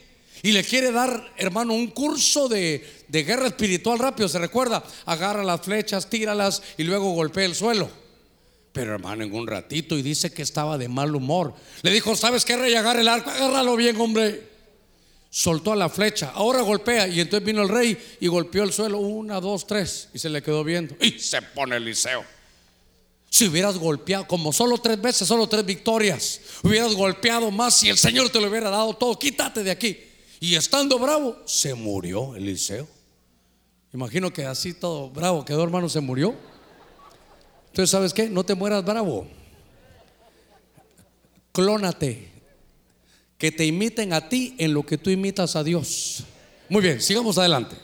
y le quiere dar, hermano, un curso de, de guerra espiritual rápido. ¿Se recuerda? Agarra las flechas, tíralas y luego golpea el suelo. Pero hermano, en un ratito y dice que estaba de mal humor. Le dijo, ¿sabes qué, rey? Agarra el arco, agárralo bien, hombre. Soltó la flecha, ahora golpea. Y entonces vino el rey y golpeó el suelo, una, dos, tres. Y se le quedó viendo. Y se pone Eliseo. Si hubieras golpeado, como solo tres veces, solo tres victorias, hubieras golpeado más si el Señor te lo hubiera dado todo, quítate de aquí. Y estando bravo, se murió Eliseo. Imagino que así todo bravo quedó, hermano, se murió. Entonces, ¿sabes qué? No te mueras bravo. Clónate. Que te imiten a ti en lo que tú imitas a Dios. Muy bien, sigamos adelante.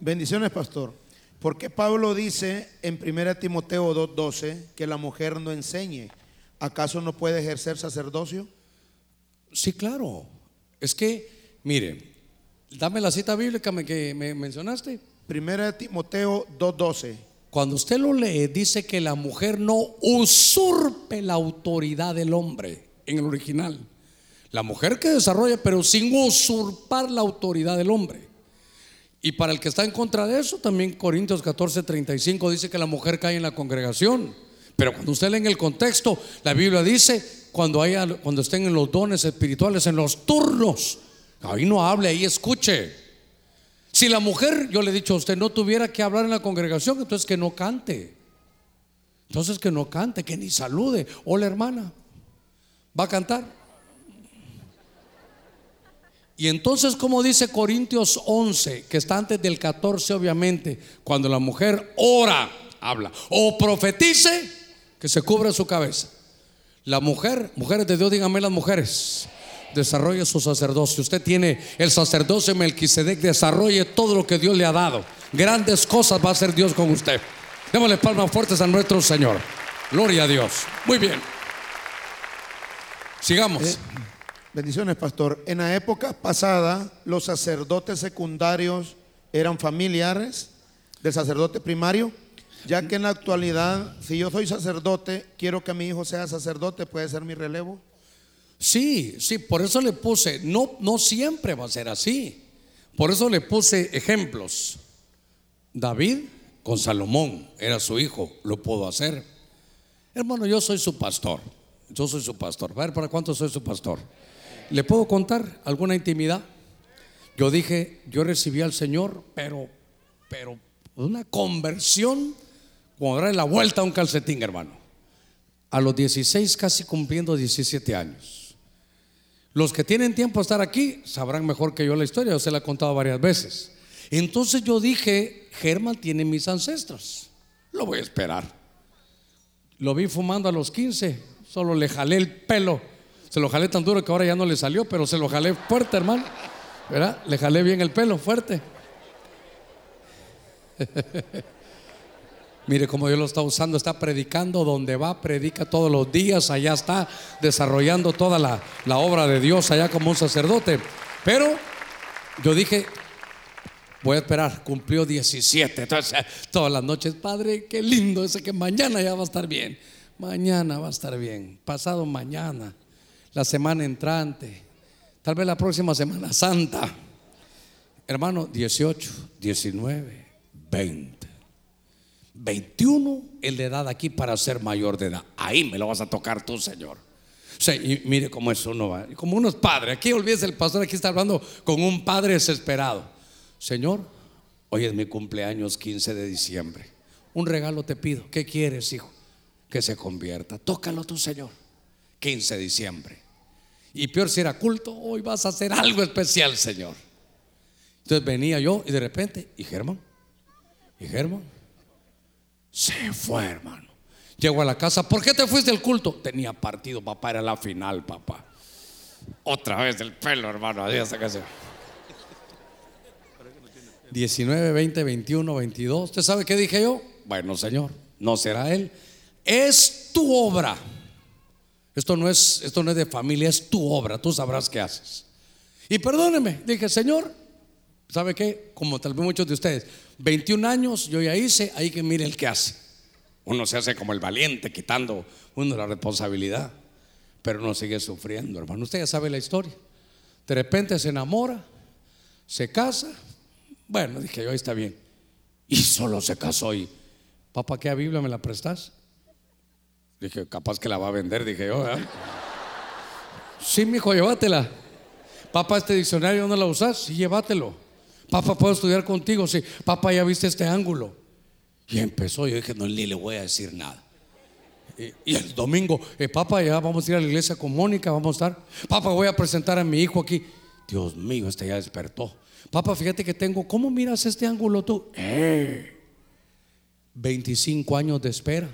Bendiciones, pastor. ¿Por qué Pablo dice en 1 Timoteo 2:12 que la mujer no enseñe? ¿Acaso no puede ejercer sacerdocio? Sí, claro. Es que, mire, dame la cita bíblica que me mencionaste. 1 Timoteo 2:12. Cuando usted lo lee, dice que la mujer no usurpe la autoridad del hombre en el original. La mujer que desarrolla, pero sin usurpar la autoridad del hombre. Y para el que está en contra de eso, también Corintios 14, 35 dice que la mujer cae en la congregación. Pero cuando usted lee en el contexto, la Biblia dice, cuando, haya, cuando estén en los dones espirituales, en los turnos, ahí no hable, ahí escuche. Si la mujer, yo le he dicho a usted, no tuviera que hablar en la congregación, entonces que no cante. Entonces que no cante, que ni salude. Hola hermana, ¿va a cantar? Y entonces, como dice Corintios 11, que está antes del 14, obviamente, cuando la mujer ora, habla, o profetice, que se cubra su cabeza. La mujer, mujeres de Dios, díganme las mujeres desarrolle su sacerdocio. Usted tiene el sacerdocio Melquisedec, desarrolle todo lo que Dios le ha dado. Grandes cosas va a hacer Dios con usted. Démosle palmas fuertes a nuestro Señor. Gloria a Dios. Muy bien. Sigamos. Eh, bendiciones, pastor. En la época pasada, los sacerdotes secundarios eran familiares del sacerdote primario, ya que en la actualidad, si yo soy sacerdote, quiero que mi hijo sea sacerdote, puede ser mi relevo. Sí, sí, por eso le puse, no, no siempre va a ser así. Por eso le puse ejemplos. David con Salomón, era su hijo, lo pudo hacer. Hermano, yo soy su pastor. Yo soy su pastor. A ¿para cuánto soy su pastor? ¿Le puedo contar alguna intimidad? Yo dije, yo recibí al Señor, pero, pero una conversión como darle la vuelta a un calcetín, hermano. A los 16, casi cumpliendo 17 años. Los que tienen tiempo de estar aquí sabrán mejor que yo la historia, yo se la he contado varias veces. Entonces yo dije, Germán tiene mis ancestros, lo voy a esperar. Lo vi fumando a los 15, solo le jalé el pelo, se lo jalé tan duro que ahora ya no le salió, pero se lo jalé fuerte, hermano. ¿Verdad? Le jalé bien el pelo, fuerte. [LAUGHS] Mire cómo Dios lo está usando, está predicando donde va, predica todos los días, allá está desarrollando toda la, obra de Dios allá como un sacerdote. Pero yo dije, voy a esperar, cumplió 17, entonces todas las noches, Padre, qué lindo ese que mañana ya va a estar bien, mañana va a estar bien, pasado mañana, la semana entrante, tal vez la próxima Semana Santa. Hermano, 18, 19, 20. 21 el de edad aquí para ser mayor de edad. Ahí me lo vas a tocar tú, Señor. Y mire cómo es uno va. Como uno es padre. Aquí olvides el pastor, aquí está hablando con un padre desesperado. Señor, hoy es mi cumpleaños 15 de diciembre. Un regalo te pido. ¿Qué quieres, hijo? Que se convierta. Tócalo tú, Señor. 15 de diciembre. Y peor si era culto, hoy vas a hacer algo especial, Señor. Entonces venía yo y de repente, ¿y Germán? ¿Y Germán? Se fue, hermano. Llegó a la casa. ¿Por qué te fuiste del culto? Tenía partido, papá. Era la final, papá. Otra vez del pelo, hermano. Adiós, 19, 20, 21, 22. ¿Usted sabe qué dije yo? Bueno, Señor, no será Él. Es tu obra. Esto no es, esto no es de familia, es tu obra. Tú sabrás qué haces. Y perdóneme, dije, Señor, ¿sabe qué? Como tal vez muchos de ustedes, 21 años yo ya hice, ahí que mire el que hace. Uno se hace como el valiente, quitando uno la responsabilidad, pero uno sigue sufriendo, hermano. Usted ya sabe la historia. De repente se enamora, se casa. Bueno, dije yo, ahí está bien. Y solo se casó y, papá, ¿qué Biblia me la prestas? Dije, capaz que la va a vender, dije yo. ¿verdad? Sí, mijo, llévatela. Papá, este diccionario no la usas, sí, llévatelo. Papá, ¿puedo estudiar contigo? Sí. Papá, ¿ya viste este ángulo? Y empezó, yo dije, no, ni le voy a decir nada. Y, el domingo, eh, papá, ya vamos a ir a la iglesia con Mónica, vamos a estar. Papá, voy a presentar a mi hijo aquí. Dios mío, este ya despertó. Papá, fíjate que tengo, ¿cómo miras este ángulo tú? Eh, 25 años de espera.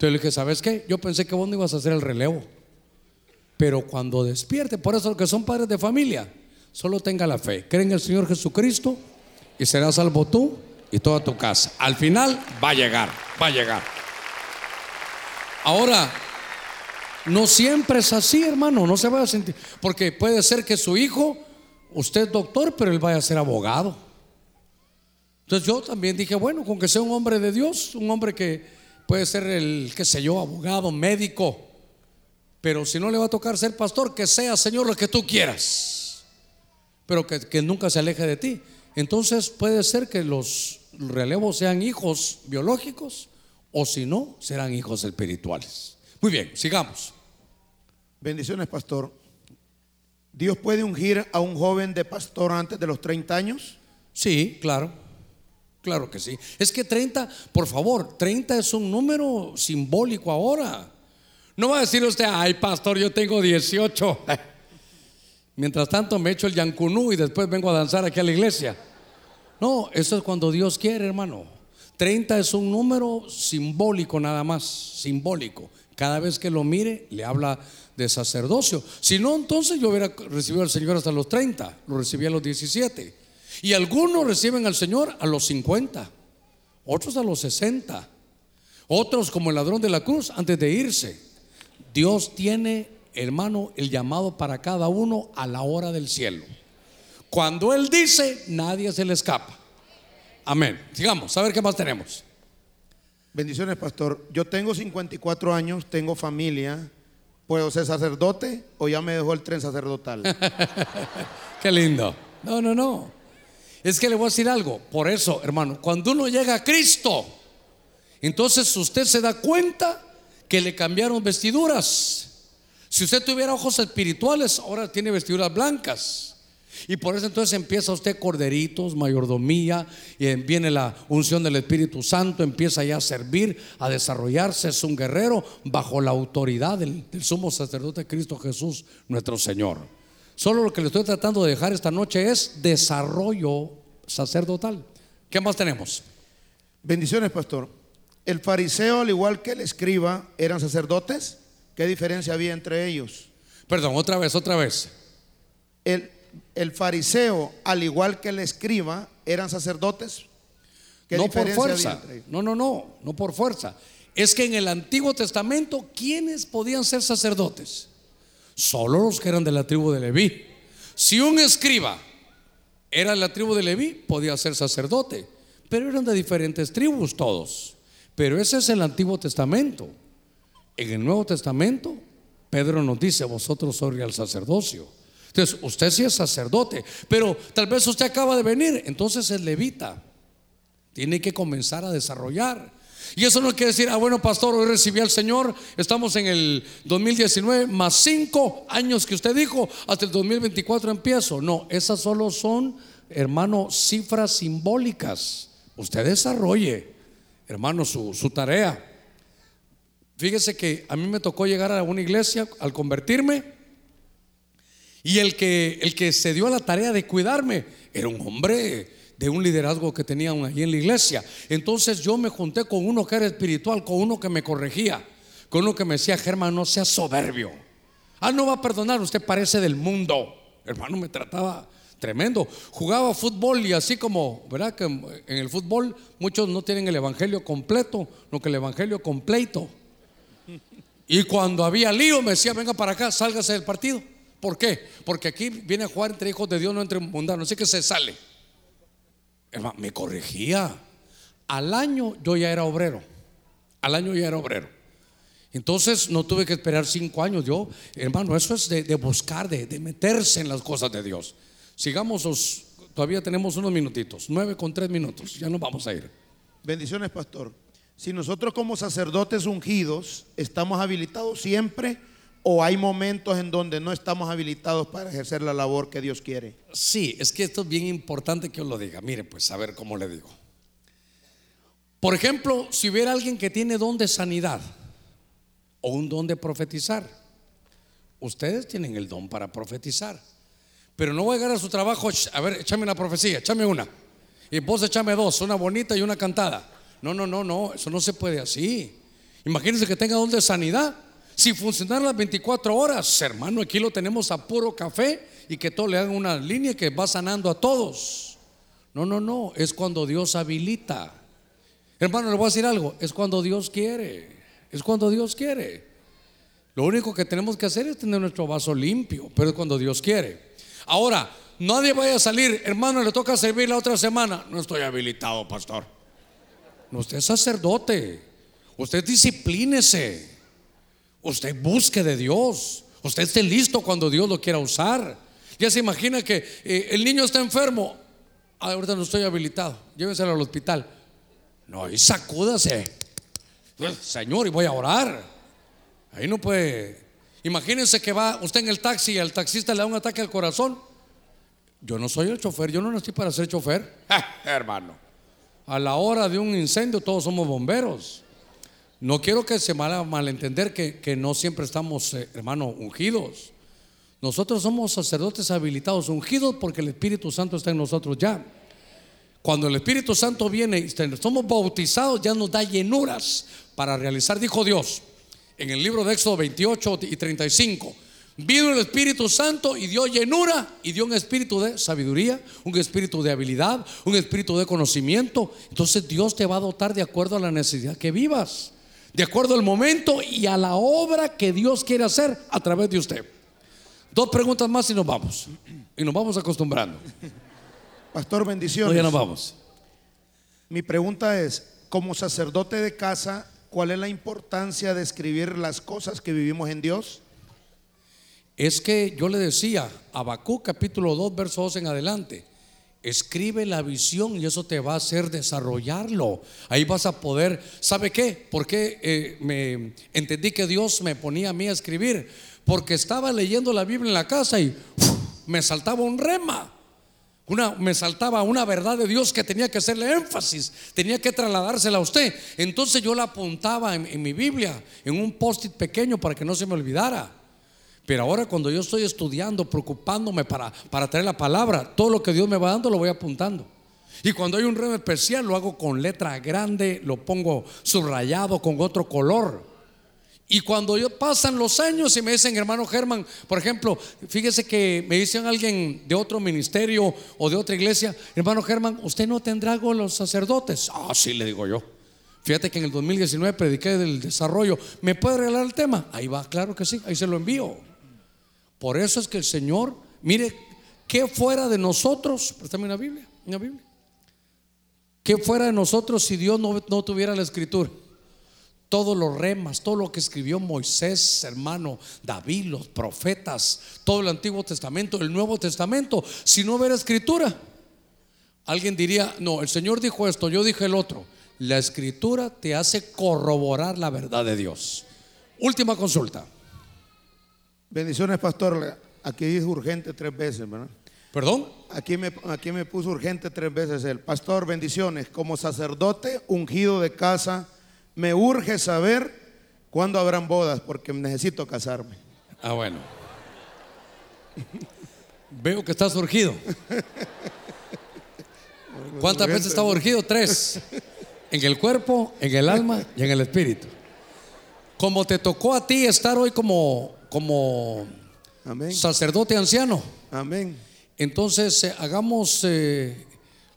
Entonces le dije, ¿sabes qué? Yo pensé que vos no ibas a hacer el relevo. Pero cuando despierte, por eso los que son padres de familia, solo tenga la fe. Cree en el Señor Jesucristo y serás salvo tú y toda tu casa. Al final va a llegar, va a llegar. Ahora, no siempre es así, hermano, no se vaya a sentir. Porque puede ser que su hijo, usted es doctor, pero él vaya a ser abogado. Entonces yo también dije, bueno, con que sea un hombre de Dios, un hombre que puede ser el, qué sé yo, abogado, médico, pero si no le va a tocar ser pastor, que sea, Señor, lo que tú quieras, pero que, que nunca se aleje de ti. Entonces puede ser que los relevos sean hijos biológicos o si no, serán hijos espirituales. Muy bien, sigamos. Bendiciones, pastor. ¿Dios puede ungir a un joven de pastor antes de los 30 años? Sí, claro. Claro que sí. Es que 30, por favor, 30 es un número simbólico ahora. No va a decir usted, ay, pastor, yo tengo 18. [LAUGHS] Mientras tanto me echo el yancunú y después vengo a danzar aquí a la iglesia. No, eso es cuando Dios quiere, hermano. 30 es un número simbólico nada más, simbólico. Cada vez que lo mire, le habla de sacerdocio. Si no, entonces yo hubiera recibido al Señor hasta los 30, lo recibí a los 17. Y algunos reciben al Señor a los 50, otros a los 60, otros como el ladrón de la cruz antes de irse. Dios tiene, hermano, el llamado para cada uno a la hora del cielo. Cuando Él dice, nadie se le escapa. Amén. Sigamos, a ver qué más tenemos. Bendiciones, pastor. Yo tengo 54 años, tengo familia. ¿Puedo ser sacerdote o ya me dejó el tren sacerdotal? [LAUGHS] Qué lindo. No, no, no. Es que le voy a decir algo. Por eso, hermano, cuando uno llega a Cristo, entonces usted se da cuenta que le cambiaron vestiduras. Si usted tuviera ojos espirituales, ahora tiene vestiduras blancas. Y por eso entonces empieza usted corderitos, mayordomía, y viene la unción del Espíritu Santo, empieza ya a servir, a desarrollarse, es un guerrero bajo la autoridad del, del sumo sacerdote Cristo Jesús, nuestro Señor. Solo lo que le estoy tratando de dejar esta noche es desarrollo sacerdotal. ¿Qué más tenemos? Bendiciones, pastor. ¿El fariseo, al igual que el escriba, eran sacerdotes? ¿Qué diferencia había entre ellos? Perdón, otra vez, otra vez. El, el fariseo, al igual que el escriba, eran sacerdotes. ¿Qué no por fuerza. entre ellos? No, no, no, no por fuerza. Es que en el Antiguo Testamento, ¿quiénes podían ser sacerdotes? Solo los que eran de la tribu de Leví. Si un escriba era de la tribu de Leví, podía ser sacerdote. Pero eran de diferentes tribus todos. Pero ese es el Antiguo Testamento. En el Nuevo Testamento, Pedro nos dice, vosotros sois el sacerdocio. Entonces, usted sí es sacerdote, pero tal vez usted acaba de venir, entonces es levita. Tiene que comenzar a desarrollar. Y eso no quiere decir, ah, bueno, pastor, hoy recibí al Señor, estamos en el 2019, más cinco años que usted dijo, hasta el 2024 empiezo. No, esas solo son, hermano, cifras simbólicas. Usted desarrolle, hermano, su, su tarea. Fíjese que a mí me tocó llegar a una iglesia al convertirme y el que, el que se dio a la tarea de cuidarme era un hombre de un liderazgo que tenían allí en la iglesia. Entonces yo me junté con uno que era espiritual, con uno que me corregía, con uno que me decía, Germán, no sea soberbio. Ah, no va a perdonar, usted parece del mundo. Hermano, me trataba tremendo. Jugaba fútbol y así como, ¿verdad? Que en el fútbol muchos no tienen el evangelio completo, no que el evangelio completo. Y cuando había lío me decía, venga para acá, sálgase del partido. ¿Por qué? Porque aquí viene a jugar entre hijos de Dios, no entre mundanos. Así que se sale. Me corregía. Al año yo ya era obrero. Al año ya era obrero. Entonces no tuve que esperar cinco años. Yo, hermano, eso es de, buscar, de, meterse en las cosas de Dios. Sigamos, os, todavía tenemos unos minutitos. Nueve con tres minutos. Ya nos vamos a ir. Bendiciones, pastor. Si nosotros como sacerdotes ungidos estamos habilitados siempre o hay momentos en donde no estamos habilitados para ejercer la labor que Dios quiere. Sí, es que esto es bien importante que yo lo diga. Mire, pues a ver cómo le digo. Por ejemplo, si hubiera alguien que tiene don de sanidad o un don de profetizar, ustedes tienen el don para profetizar. Pero no voy a llegar a su trabajo, "Ch, a ver, échame una profecía, échame una. Y vos échame dos, una bonita y una cantada. No, no, no, no, eso no se puede así. Imagínense que tenga don de sanidad. Si funcionara las 24 horas, hermano, aquí lo tenemos a puro café y que todo le hagan una línea que va sanando a todos. No, no, no, es cuando Dios habilita. Hermano, le voy a decir algo, es cuando Dios quiere, es cuando Dios quiere. Lo único que tenemos que hacer es tener nuestro vaso limpio, pero es cuando Dios quiere. Ahora, nadie vaya a salir, hermano, le toca servir la otra semana. No estoy habilitado, pastor. No, usted es sacerdote. Usted disciplínese. Usted busque de Dios. Usted esté listo cuando Dios lo quiera usar. Ya se imagina que eh, el niño está enfermo. Ah, ahorita no estoy habilitado. Llévenselo al hospital. No, y sacúdase. Señor, y voy a orar. Ahí no puede. Imagínense que va usted en el taxi y al taxista le da un ataque al corazón. Yo no soy el chofer, yo no nací para ser chofer. hermano. A la hora de un incendio todos somos bomberos. No quiero que se mal, malentender que, no siempre estamos, eh, hermano, ungidos. Nosotros somos sacerdotes habilitados, ungidos porque el Espíritu Santo está en nosotros ya. Cuando el Espíritu Santo viene y somos bautizados, ya nos da llenuras para realizar, dijo Dios en el libro de Éxodo 28 y 35. Vino el Espíritu Santo y dio llenura y dio un espíritu de sabiduría, un espíritu de habilidad, un espíritu de conocimiento. Entonces Dios te va a dotar de acuerdo a la necesidad que vivas, de acuerdo al momento y a la obra que Dios quiere hacer a través de usted. Dos preguntas más y nos vamos. Y nos vamos acostumbrando. Pastor, No, bendiciones. ya nos vamos. Mi pregunta es, como sacerdote de casa, ¿cuál es la importancia de escribir las cosas que vivimos en Dios? Es que yo le decía, Habacuc capítulo 2, verso 2 en adelante, escribe la visión y eso te va a hacer desarrollarlo. Ahí vas a poder, ¿sabe qué? ¿Por qué eh, me entendí que Dios me ponía a mí a escribir? Porque estaba leyendo la Biblia en la casa y me saltaba un rema. Una, me saltaba una verdad de Dios que tenía que hacerle énfasis, tenía que trasladársela a usted. Entonces yo la apuntaba en mi Biblia, en un post-it pequeño para que no se me olvidara. Pero ahora cuando yo estoy estudiando, preocupándome para, para traer la palabra, todo lo que Dios me va dando lo voy apuntando. Y cuando hay un rema especial lo hago con letra grande, lo pongo subrayado con otro color. Y cuando yo pasan los años y me dicen, hermano Germán, por ejemplo, fíjese que me dicen alguien de otro ministerio o de otra iglesia, hermano Germán, ¿usted no tendrá algo los sacerdotes? Ah, sí, le digo yo. Fíjate que en el 2019 prediqué del desarrollo. ¿Me puede regalar el tema? Ahí va, claro que sí, ahí se lo envío. Por eso es que el Señor, mire, ¿qué fuera de nosotros? Préstame una Biblia, una Biblia. ¿Qué fuera de nosotros si Dios no, no tuviera la escritura? Todos los remas, todo lo que escribió Moisés, hermano, David, los profetas, todo el Antiguo Testamento, el Nuevo Testamento, si no hubiera escritura, alguien diría, no, el Señor dijo esto, yo dije el otro. La escritura te hace corroborar la verdad de Dios. Última consulta. Bendiciones, pastor. Aquí dice urgente tres veces, ¿verdad? ¿Perdón? Aquí me, aquí me puso urgente tres veces el pastor. Bendiciones. Como sacerdote ungido de casa, me urge saber cuándo habrán bodas porque necesito casarme. Ah, bueno. Veo que estás urgido. [LAUGHS] ¿Cuántas veces estaba urgido? Tres. En el cuerpo, en el alma y en el espíritu. Como te tocó a ti estar hoy como, como Amén. sacerdote anciano, Amén. entonces eh, hagamos eh,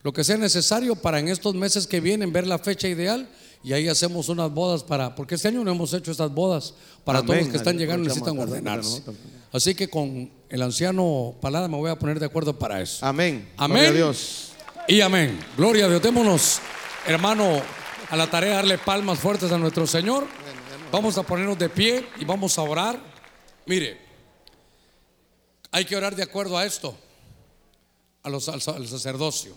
lo que sea necesario para en estos meses que vienen ver la fecha ideal y ahí hacemos unas bodas para, porque este año no hemos hecho estas bodas para Amén. todos los que están llegando Aprovechamos necesitan ordenarse. Así que con el anciano Palada me voy a poner de acuerdo para eso. Amén. Amén. Gloria a Dios. Y amén. Gloria a Dios. Démonos, hermano, a la tarea de darle palmas fuertes a nuestro Señor. Vamos a ponernos de pie y vamos a orar. Mire, hay que orar de acuerdo a esto, a los, al, al sacerdocio.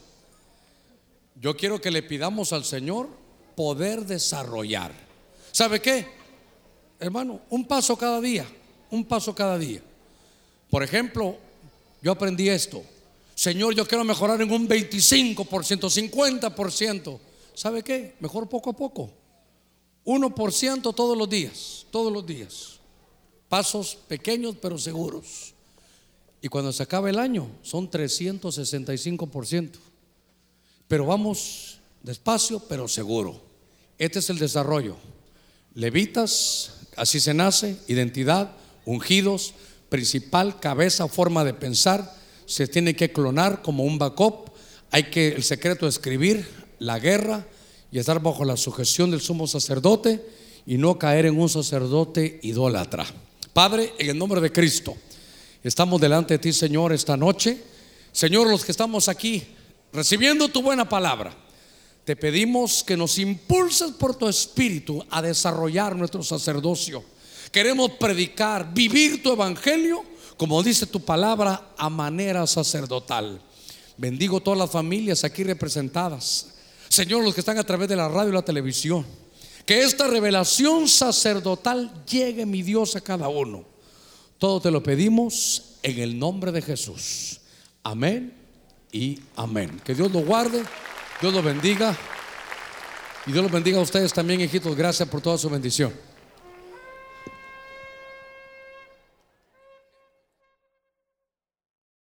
Yo quiero que le pidamos al Señor poder desarrollar. ¿Sabe qué? Hermano, un paso cada día, un paso cada día. Por ejemplo, yo aprendí esto. Señor, yo quiero mejorar en un 25%, 50%. ¿Sabe qué? Mejor poco a poco. 1% todos los días, todos los días. Pasos pequeños pero seguros. Y cuando se acaba el año son 365%. Pero vamos despacio pero seguro. Este es el desarrollo. Levitas, así se nace, identidad, ungidos, principal, cabeza, forma de pensar. Se tiene que clonar como un backup. Hay que, el secreto, escribir la guerra y estar bajo la sujeción del sumo sacerdote y no caer en un sacerdote idólatra. Padre, en el nombre de Cristo, estamos delante de ti, Señor, esta noche. Señor, los que estamos aquí recibiendo tu buena palabra, te pedimos que nos impulses por tu espíritu a desarrollar nuestro sacerdocio. Queremos predicar, vivir tu evangelio, como dice tu palabra, a manera sacerdotal. Bendigo todas las familias aquí representadas. Señor, los que están a través de la radio y la televisión. Que esta revelación sacerdotal llegue, mi Dios, a cada uno. Todo te lo pedimos en el nombre de Jesús. Amén y amén. Que Dios lo guarde, Dios lo bendiga. Y Dios los bendiga a ustedes también, hijitos. Gracias por toda su bendición.